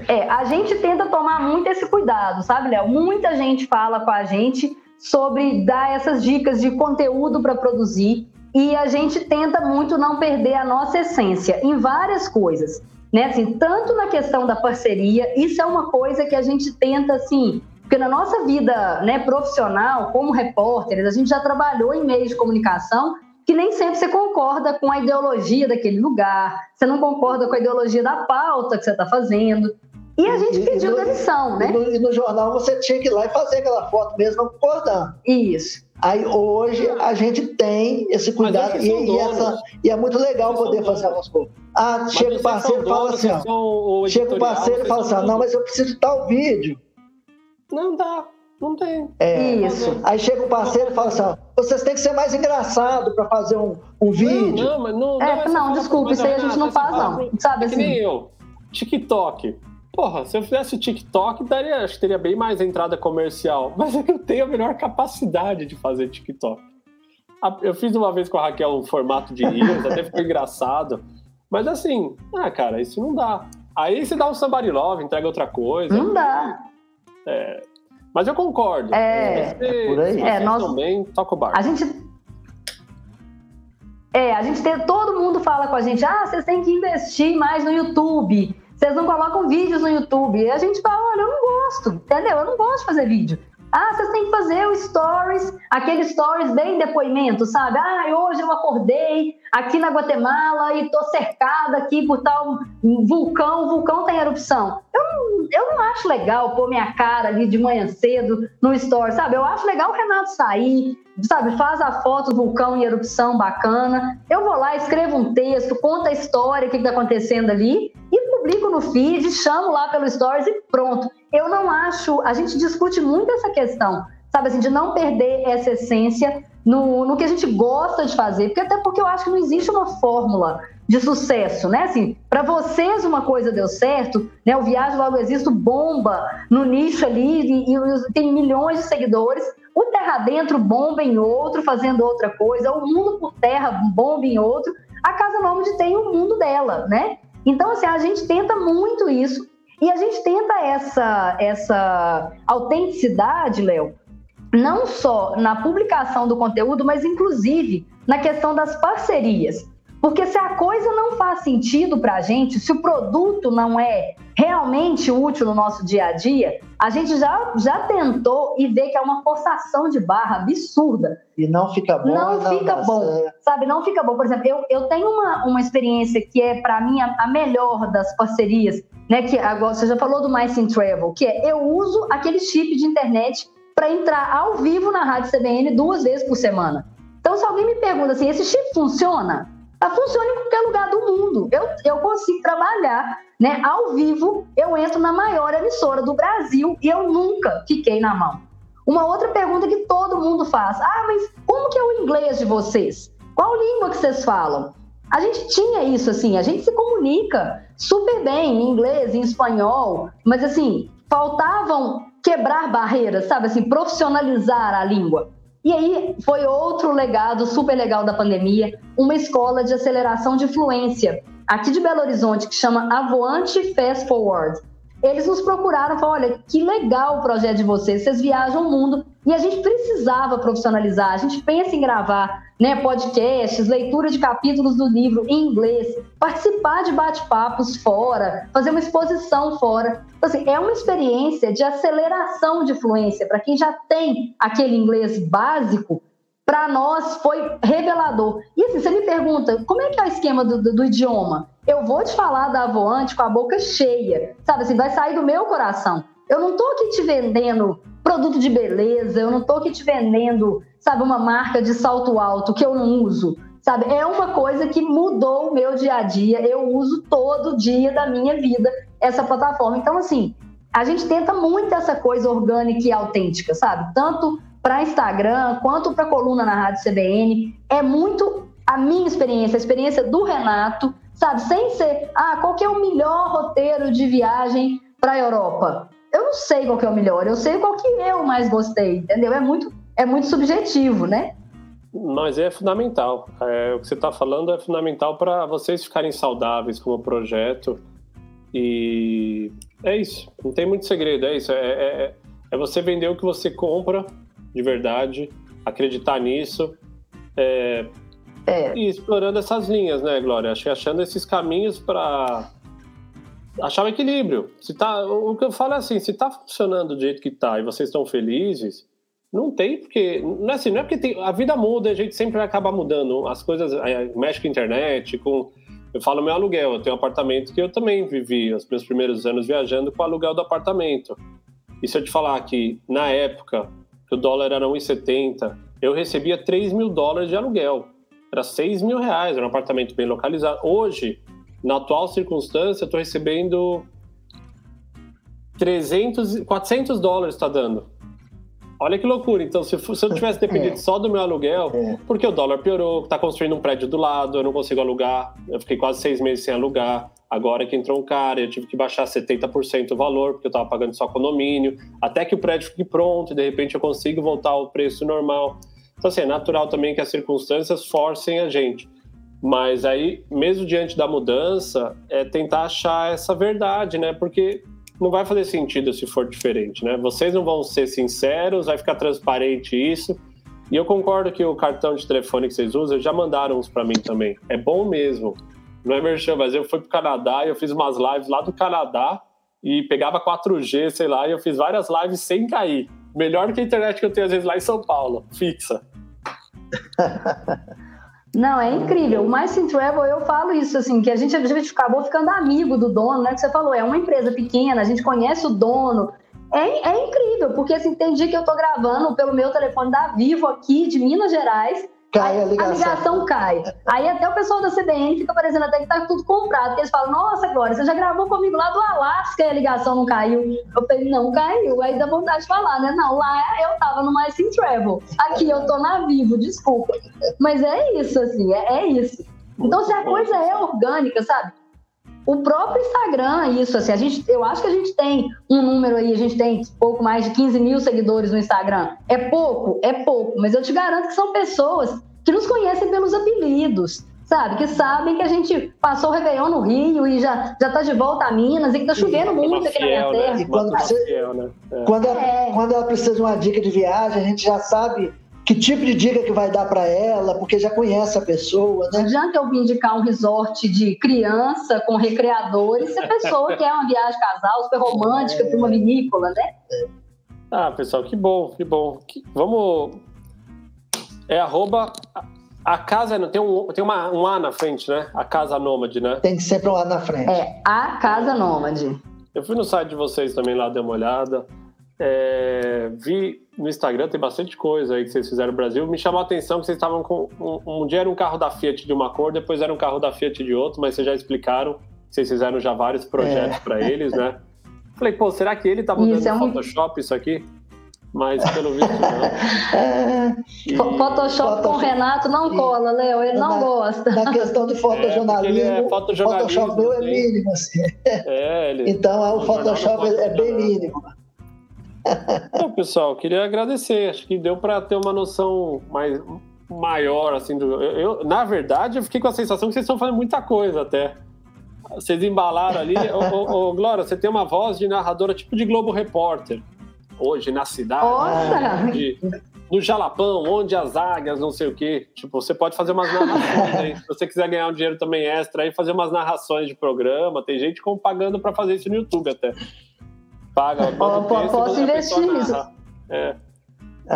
[SPEAKER 2] É, a gente tenta tomar muito esse cuidado, sabe, Léo? Muita gente fala com a gente sobre dar essas dicas de conteúdo para produzir e a gente tenta muito não perder a nossa essência em várias coisas né? Assim, tanto na questão da parceria, isso é uma coisa que a gente tenta, assim, porque na nossa vida né, profissional, como repórteres, a gente já trabalhou em meios de comunicação que nem sempre você concorda com a ideologia daquele lugar, você não concorda com a ideologia da pauta que você está fazendo. E a gente e, pediu e no, demissão, né?
[SPEAKER 3] E no, e no, jornal você tinha que ir lá e fazer aquela foto mesmo não concordando.
[SPEAKER 2] Isso.
[SPEAKER 3] Aí hoje a gente tem esse cuidado e, e, essa, e, é muito legal vocês poder fazer algumas coisas. Ah, chega o parceiro e fala assim, ó, chega o parceiro e fala assim, não, mas eu preciso de tal vídeo.
[SPEAKER 1] Não dá, não tem.
[SPEAKER 3] É, Isso. Aí chega o parceiro e fala assim, ó, vocês têm que ser mais engraçado para fazer um, um vídeo.
[SPEAKER 1] Não, mas não, não,
[SPEAKER 2] é, não, desculpa, isso aí a gente não faz não, sabe
[SPEAKER 1] é
[SPEAKER 2] assim.
[SPEAKER 1] Que nem eu, TikTok. Porra, se eu fizesse o TikTok, daria, acho que teria bem mais entrada comercial. Mas eu tenho a melhor capacidade de fazer TikTok. Eu fiz uma vez com a Raquel um formato de Reels, até ficou engraçado. Mas assim, ah, cara, isso não dá. Aí você dá um somebody love, entrega outra coisa.
[SPEAKER 2] Não dá.
[SPEAKER 1] É, mas eu concordo.
[SPEAKER 2] É,
[SPEAKER 3] se, é por aí.
[SPEAKER 2] É, nós,
[SPEAKER 1] bem, toca o bar.
[SPEAKER 2] A gente é, a gente tem, todo mundo fala com a gente, ah, vocês têm que investir mais no YouTube. Vocês não colocam vídeos no YouTube. E a gente fala, olha, eu não gosto, entendeu? Eu não gosto de fazer vídeo. Ah, vocês têm que fazer o stories, aquele stories bem depoimento, sabe? Ah, hoje eu acordei aqui na Guatemala e tô cercada aqui por tal vulcão, o vulcão tem erupção. Eu não, eu não acho legal pôr minha cara ali de manhã cedo no story, sabe? Eu acho legal o Renato sair, sabe? Faz a foto do vulcão em erupção bacana. Eu vou lá, escrevo um texto, conta a história, o que está acontecendo ali e publico no feed, chamo lá pelo Stories e pronto. Eu não acho. A gente discute muito essa questão, sabe assim, de não perder essa essência no, no que a gente gosta de fazer, porque até porque eu acho que não existe uma fórmula de sucesso, né? Assim, para vocês uma coisa deu certo, né? O Viagem Logo Existo bomba no nicho ali e, e tem milhões de seguidores. O Terra Dentro bomba em outro, fazendo outra coisa. O Mundo por Terra bomba em outro. A Casa Nômade tem o mundo dela, né? Então, assim, a gente tenta muito isso. E a gente tenta essa, essa autenticidade, Léo, não só na publicação do conteúdo, mas inclusive na questão das parcerias. Porque se a coisa não faz sentido para a gente, se o produto não é realmente útil no nosso dia a dia, a gente já, já tentou e vê que é uma forçação de barra absurda.
[SPEAKER 3] E não fica bom.
[SPEAKER 2] Não, não fica bom, sabe? Não fica bom. Por exemplo, eu, eu tenho uma, uma experiência que é, para mim, a, a, melhor das parcerias, né? Que agora você já falou do in Travel, que é eu uso aquele chip de internet para entrar ao vivo na Rádio CBN duas vezes por semana. Então, se alguém me pergunta assim, esse chip funciona? Ela funciona em qualquer lugar do mundo. Eu, eu consigo trabalhar né, ao vivo, eu entro na maior emissora do Brasil e eu nunca fiquei na mão. Uma outra pergunta que todo mundo faz: ah, mas como que é o inglês de vocês? Qual língua que vocês falam? A gente tinha isso assim, a gente se comunica super bem em inglês, em espanhol, mas assim, faltavam quebrar barreiras, sabe assim, profissionalizar a língua. E aí foi outro legado super legal da pandemia, uma escola de aceleração de fluência aqui de Belo Horizonte que chama Avoante Fast Forward. Eles nos procuraram e falaram: olha, que legal o projeto de vocês, vocês viajam o mundo e a gente precisava profissionalizar, a gente pensa em gravar né, podcasts, leitura de capítulos do livro em inglês, participar de bate-papos fora, fazer uma exposição fora. Então, assim, é uma experiência de aceleração de fluência para quem já tem aquele inglês básico. Para nós foi revelador. E assim, você me pergunta, como é que é o esquema do, do, do idioma? Eu vou te falar da Avoante com a boca cheia, sabe assim, vai sair do meu coração. Eu não estou aqui te vendendo produto de beleza, eu não estou aqui te vendendo, sabe, uma marca de salto alto que eu não uso. Sabe, é uma coisa que mudou o meu dia a dia. Eu uso todo dia da minha vida essa plataforma. Então, assim, a gente tenta muito essa coisa orgânica e autêntica, sabe? Tanto para Instagram quanto para coluna na Rádio CBN. É muito a minha experiência, a experiência do Renato, sabe? Sem ser, ah, qual que é o melhor roteiro de viagem para a Europa? eu não sei qual que é o melhor, eu sei qual que eu mais gostei, entendeu? É muito, é muito subjetivo, né?
[SPEAKER 1] Mas é fundamental. É, o que você está falando é fundamental para vocês ficarem saudáveis como projeto. E é isso. Não tem muito segredo. É isso. É, é, é você vender o que você compra de verdade, acreditar nisso. É, é. E explorando essas linhas, né, Glória? Achando esses caminhos para achar o equilíbrio. Se tá, o que eu falo é assim, se tá funcionando do jeito que tá e vocês estão felizes, não tem porque não é assim, não é porque tem, a vida muda, a gente sempre vai acabar mudando. As coisas é, mexe com a internet, com eu falo meu aluguel, eu tenho um apartamento que eu também vivi os meus primeiros anos viajando com o aluguel do apartamento. E se eu te falar que na época que o dólar era 1,70, eu recebia 3 mil dólares de aluguel. Era 6 mil reais, era um apartamento bem localizado. Hoje, na atual circunstância, eu estou recebendo 300, 400 dólares está dando. Olha que loucura. Então, se, se eu tivesse dependido é. só do meu aluguel, é. porque o dólar piorou, está construindo um prédio do lado, eu não consigo alugar. Eu fiquei quase seis meses sem alugar. Agora que entrou um cara, eu tive que baixar 70% o valor, porque eu estava pagando só condomínio, até que o prédio fique pronto e de repente eu consigo voltar ao preço normal. Então, assim, é natural também que as circunstâncias forcem a gente. Mas aí, mesmo diante da mudança, é tentar achar essa verdade, né? Porque não vai fazer sentido se for diferente, né? Vocês não vão ser sinceros, vai ficar transparente isso. E eu concordo que o cartão de telefone que vocês usam, já mandaram uns para mim também. É bom mesmo. Não é merchan, mas eu fui pro Canadá e eu fiz umas lives lá do Canadá e pegava 4G, sei lá, e eu fiz várias lives sem cair. Melhor que a internet que eu tenho às vezes lá em São Paulo, fixa.
[SPEAKER 2] Não, é incrível. O Mais Sim Travel, eu falo isso, assim, que a gente, a gente acabou ficando amigo do dono, né? Que você falou, é uma empresa pequena, a gente conhece o dono. É, é incrível, porque assim, tem dia que eu tô gravando pelo meu telefone da Vivo aqui de Minas Gerais,
[SPEAKER 3] Cai a ligação.
[SPEAKER 2] A ligação cai. Aí até o pessoal da CBN fica parecendo até que tá tudo comprado. Porque eles falam, nossa, Glória, você já gravou comigo lá do Alasca e a ligação não caiu. Eu falei, não caiu. Aí dá vontade de falar, né? Não, lá eu tava no Mais Sim Travel. Aqui eu tô na Vivo, desculpa. Mas é isso, assim, é, é isso. Então, se a coisa é orgânica, sabe? O próprio Instagram, isso, assim, a gente, eu acho que a gente tem um número aí, a gente tem pouco mais de 15 mil seguidores no Instagram. É pouco? É pouco, mas eu te garanto que são pessoas que nos conhecem pelos apelidos, sabe? Que sabem que a gente passou o Réveillon no Rio e já, já tá de volta a Minas e que tá chovendo muito aqui fiel, na minha terra.
[SPEAKER 3] Né? Quando, você, fiel, né? é. quando, ela, é. quando ela precisa de uma dica de viagem, a gente já sabe que tipo de dica que vai dar para ela, porque já conhece a pessoa, né?
[SPEAKER 2] Não adianta eu indicar um resort de criança com recreadores se a pessoa quer uma viagem casal, super romântica, é. para uma vinícola, né?
[SPEAKER 1] Ah, pessoal, que bom, que bom. Vamos. É arroba. A casa tem, um, tem uma, um A na frente, né? A Casa Nômade, né?
[SPEAKER 3] Tem que sempre um A na frente.
[SPEAKER 2] É, a Casa Nômade.
[SPEAKER 1] Eu fui no site de vocês também lá, dei uma olhada. É, vi no Instagram, tem bastante coisa aí que vocês fizeram no Brasil. Me chamou a atenção que vocês estavam com. Um, um, dia era um carro da Fiat de uma cor, depois era um carro da Fiat de outro, mas vocês já explicaram. Vocês fizeram já vários projetos é. para eles, né? Falei, pô, será que ele tá mudando isso é um... Photoshop isso aqui? Mas pelo visto não.
[SPEAKER 2] É... E... Photoshop, Photoshop com o Renato não cola, Léo, ele não
[SPEAKER 3] na,
[SPEAKER 2] gosta.
[SPEAKER 3] Na questão de fotojornalismo, é, é Photoshop meu é mínimo, assim. É, ele... Então o Photoshop é bem mínimo.
[SPEAKER 1] Então, pessoal, queria agradecer. Acho que deu para ter uma noção mais maior, assim, do. Eu, eu, na verdade, eu fiquei com a sensação que vocês estão fazendo muita coisa até. Vocês embalaram ali. ô, ô, ô, Glória, você tem uma voz de narradora tipo de Globo Repórter. Hoje, na cidade.
[SPEAKER 2] Nossa!
[SPEAKER 1] De, no Jalapão, onde as águias, não sei o quê. Tipo, você pode fazer umas narrações aí. Se você quiser ganhar um dinheiro também extra aí, fazer umas narrações de programa. Tem gente pagando para fazer isso no YouTube até paga.
[SPEAKER 2] Oh, posso investir nisso. É.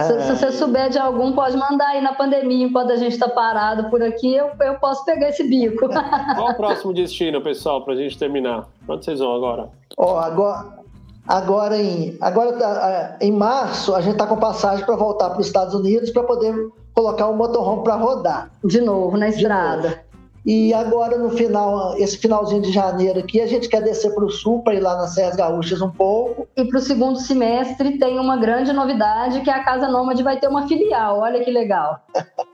[SPEAKER 2] Se, se, você souber de algum, pode mandar aí na pandemia, enquanto a gente está parado por aqui, eu, eu posso pegar esse bico.
[SPEAKER 1] Qual o próximo destino, pessoal, para a gente terminar? Onde vocês vão agora?
[SPEAKER 3] Oh, agora, agora, em, agora tá, é, em março, a gente está com passagem para voltar para os Estados Unidos para poder colocar o motorhome para rodar.
[SPEAKER 2] De novo, na estrada. Novo.
[SPEAKER 3] E agora, no final, esse finalzinho de janeiro aqui, a gente quer descer para o sul, para ir lá nas Serras Gaúchas um pouco.
[SPEAKER 2] E para o segundo semestre tem uma grande novidade, que a Casa Nômade vai ter uma filial. Olha que legal.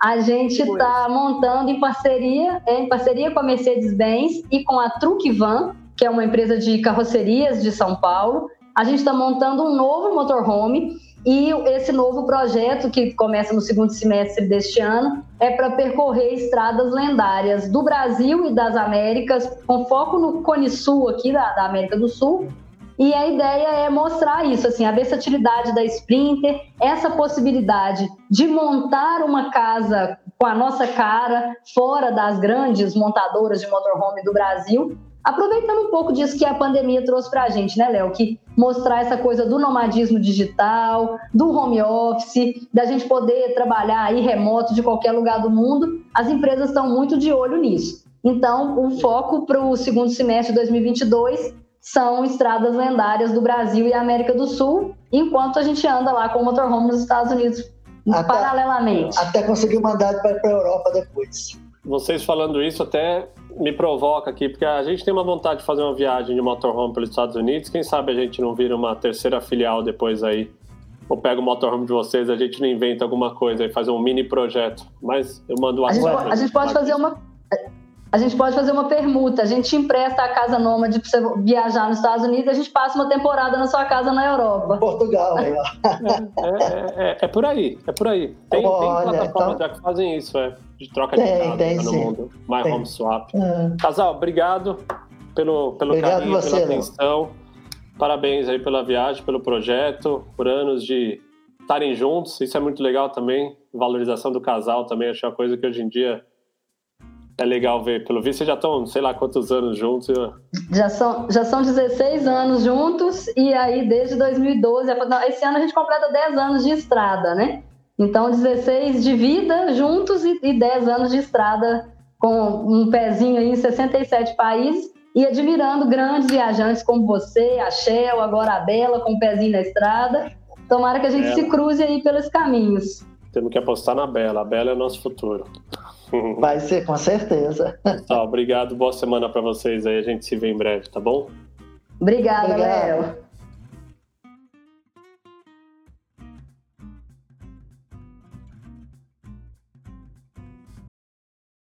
[SPEAKER 2] A gente está montando em parceria, é, em parceria com a Mercedes-Benz e com a Truque Van, que é uma empresa de carrocerias de São Paulo. A gente está montando um novo motorhome e esse novo projeto, que começa no segundo semestre deste ano, é para percorrer estradas lendárias do Brasil e das Américas, com foco no Cone Sul, aqui da, da América do Sul. E a ideia é mostrar isso, assim, a versatilidade da Sprinter, essa possibilidade de montar uma casa com a nossa cara, fora das grandes montadoras de motorhome do Brasil, Aproveitando um pouco disso que a pandemia trouxe para a gente, né, Léo? Que mostrar essa coisa do nomadismo digital, do home office, da gente poder trabalhar aí remoto de qualquer lugar do mundo, as empresas estão muito de olho nisso. Então, o foco para o segundo semestre de 2022 são estradas lendárias do Brasil e América do Sul, enquanto a gente anda lá com o motorhome nos Estados Unidos até, paralelamente.
[SPEAKER 3] Até conseguir o mandato para a Europa depois.
[SPEAKER 1] Vocês falando isso até me provoca aqui, porque a gente tem uma vontade de fazer uma viagem de motorhome pelos Estados Unidos. Quem sabe a gente não vira uma terceira filial depois aí. Ou pega o motorhome de vocês, a gente não inventa alguma coisa e faz um mini projeto. Mas eu mando o
[SPEAKER 2] a gente, a gente pode fazer uma a gente pode fazer uma permuta. A gente empresta a casa nômade para você viajar nos Estados Unidos e a gente passa uma temporada na sua casa na Europa.
[SPEAKER 3] Portugal,
[SPEAKER 1] é, é, é, é, por aí, é por aí. Tem, Olha, tem plataformas então... já que fazem isso, é, de troca de tem, casa tem, no sim. mundo. My tem. Home Swap. É. Casal, obrigado pelo, pelo obrigado carinho, você, pela atenção. Parabéns aí pela viagem, pelo projeto, por anos de estarem juntos. Isso é muito legal também. Valorização do casal também, acho uma coisa que hoje em dia é legal ver. Pelo visto, vocês já estão, sei lá quantos anos juntos.
[SPEAKER 2] Já são, já são 16 anos juntos, e aí desde 2012, esse ano a gente completa 10 anos de estrada, né? Então, 16 de vida juntos e, e 10 anos de estrada com um pezinho aí em 67 países e admirando grandes viajantes como você, a Shell, agora a Bela, com um pezinho na estrada. Tomara que a gente é. se cruze aí pelos caminhos.
[SPEAKER 1] Temos que apostar na Bela. A Bela é o nosso futuro.
[SPEAKER 3] Vai ser, com certeza.
[SPEAKER 1] Tá, obrigado. Boa semana para vocês aí. A gente se vê em breve, tá bom?
[SPEAKER 2] Obrigada, Léo.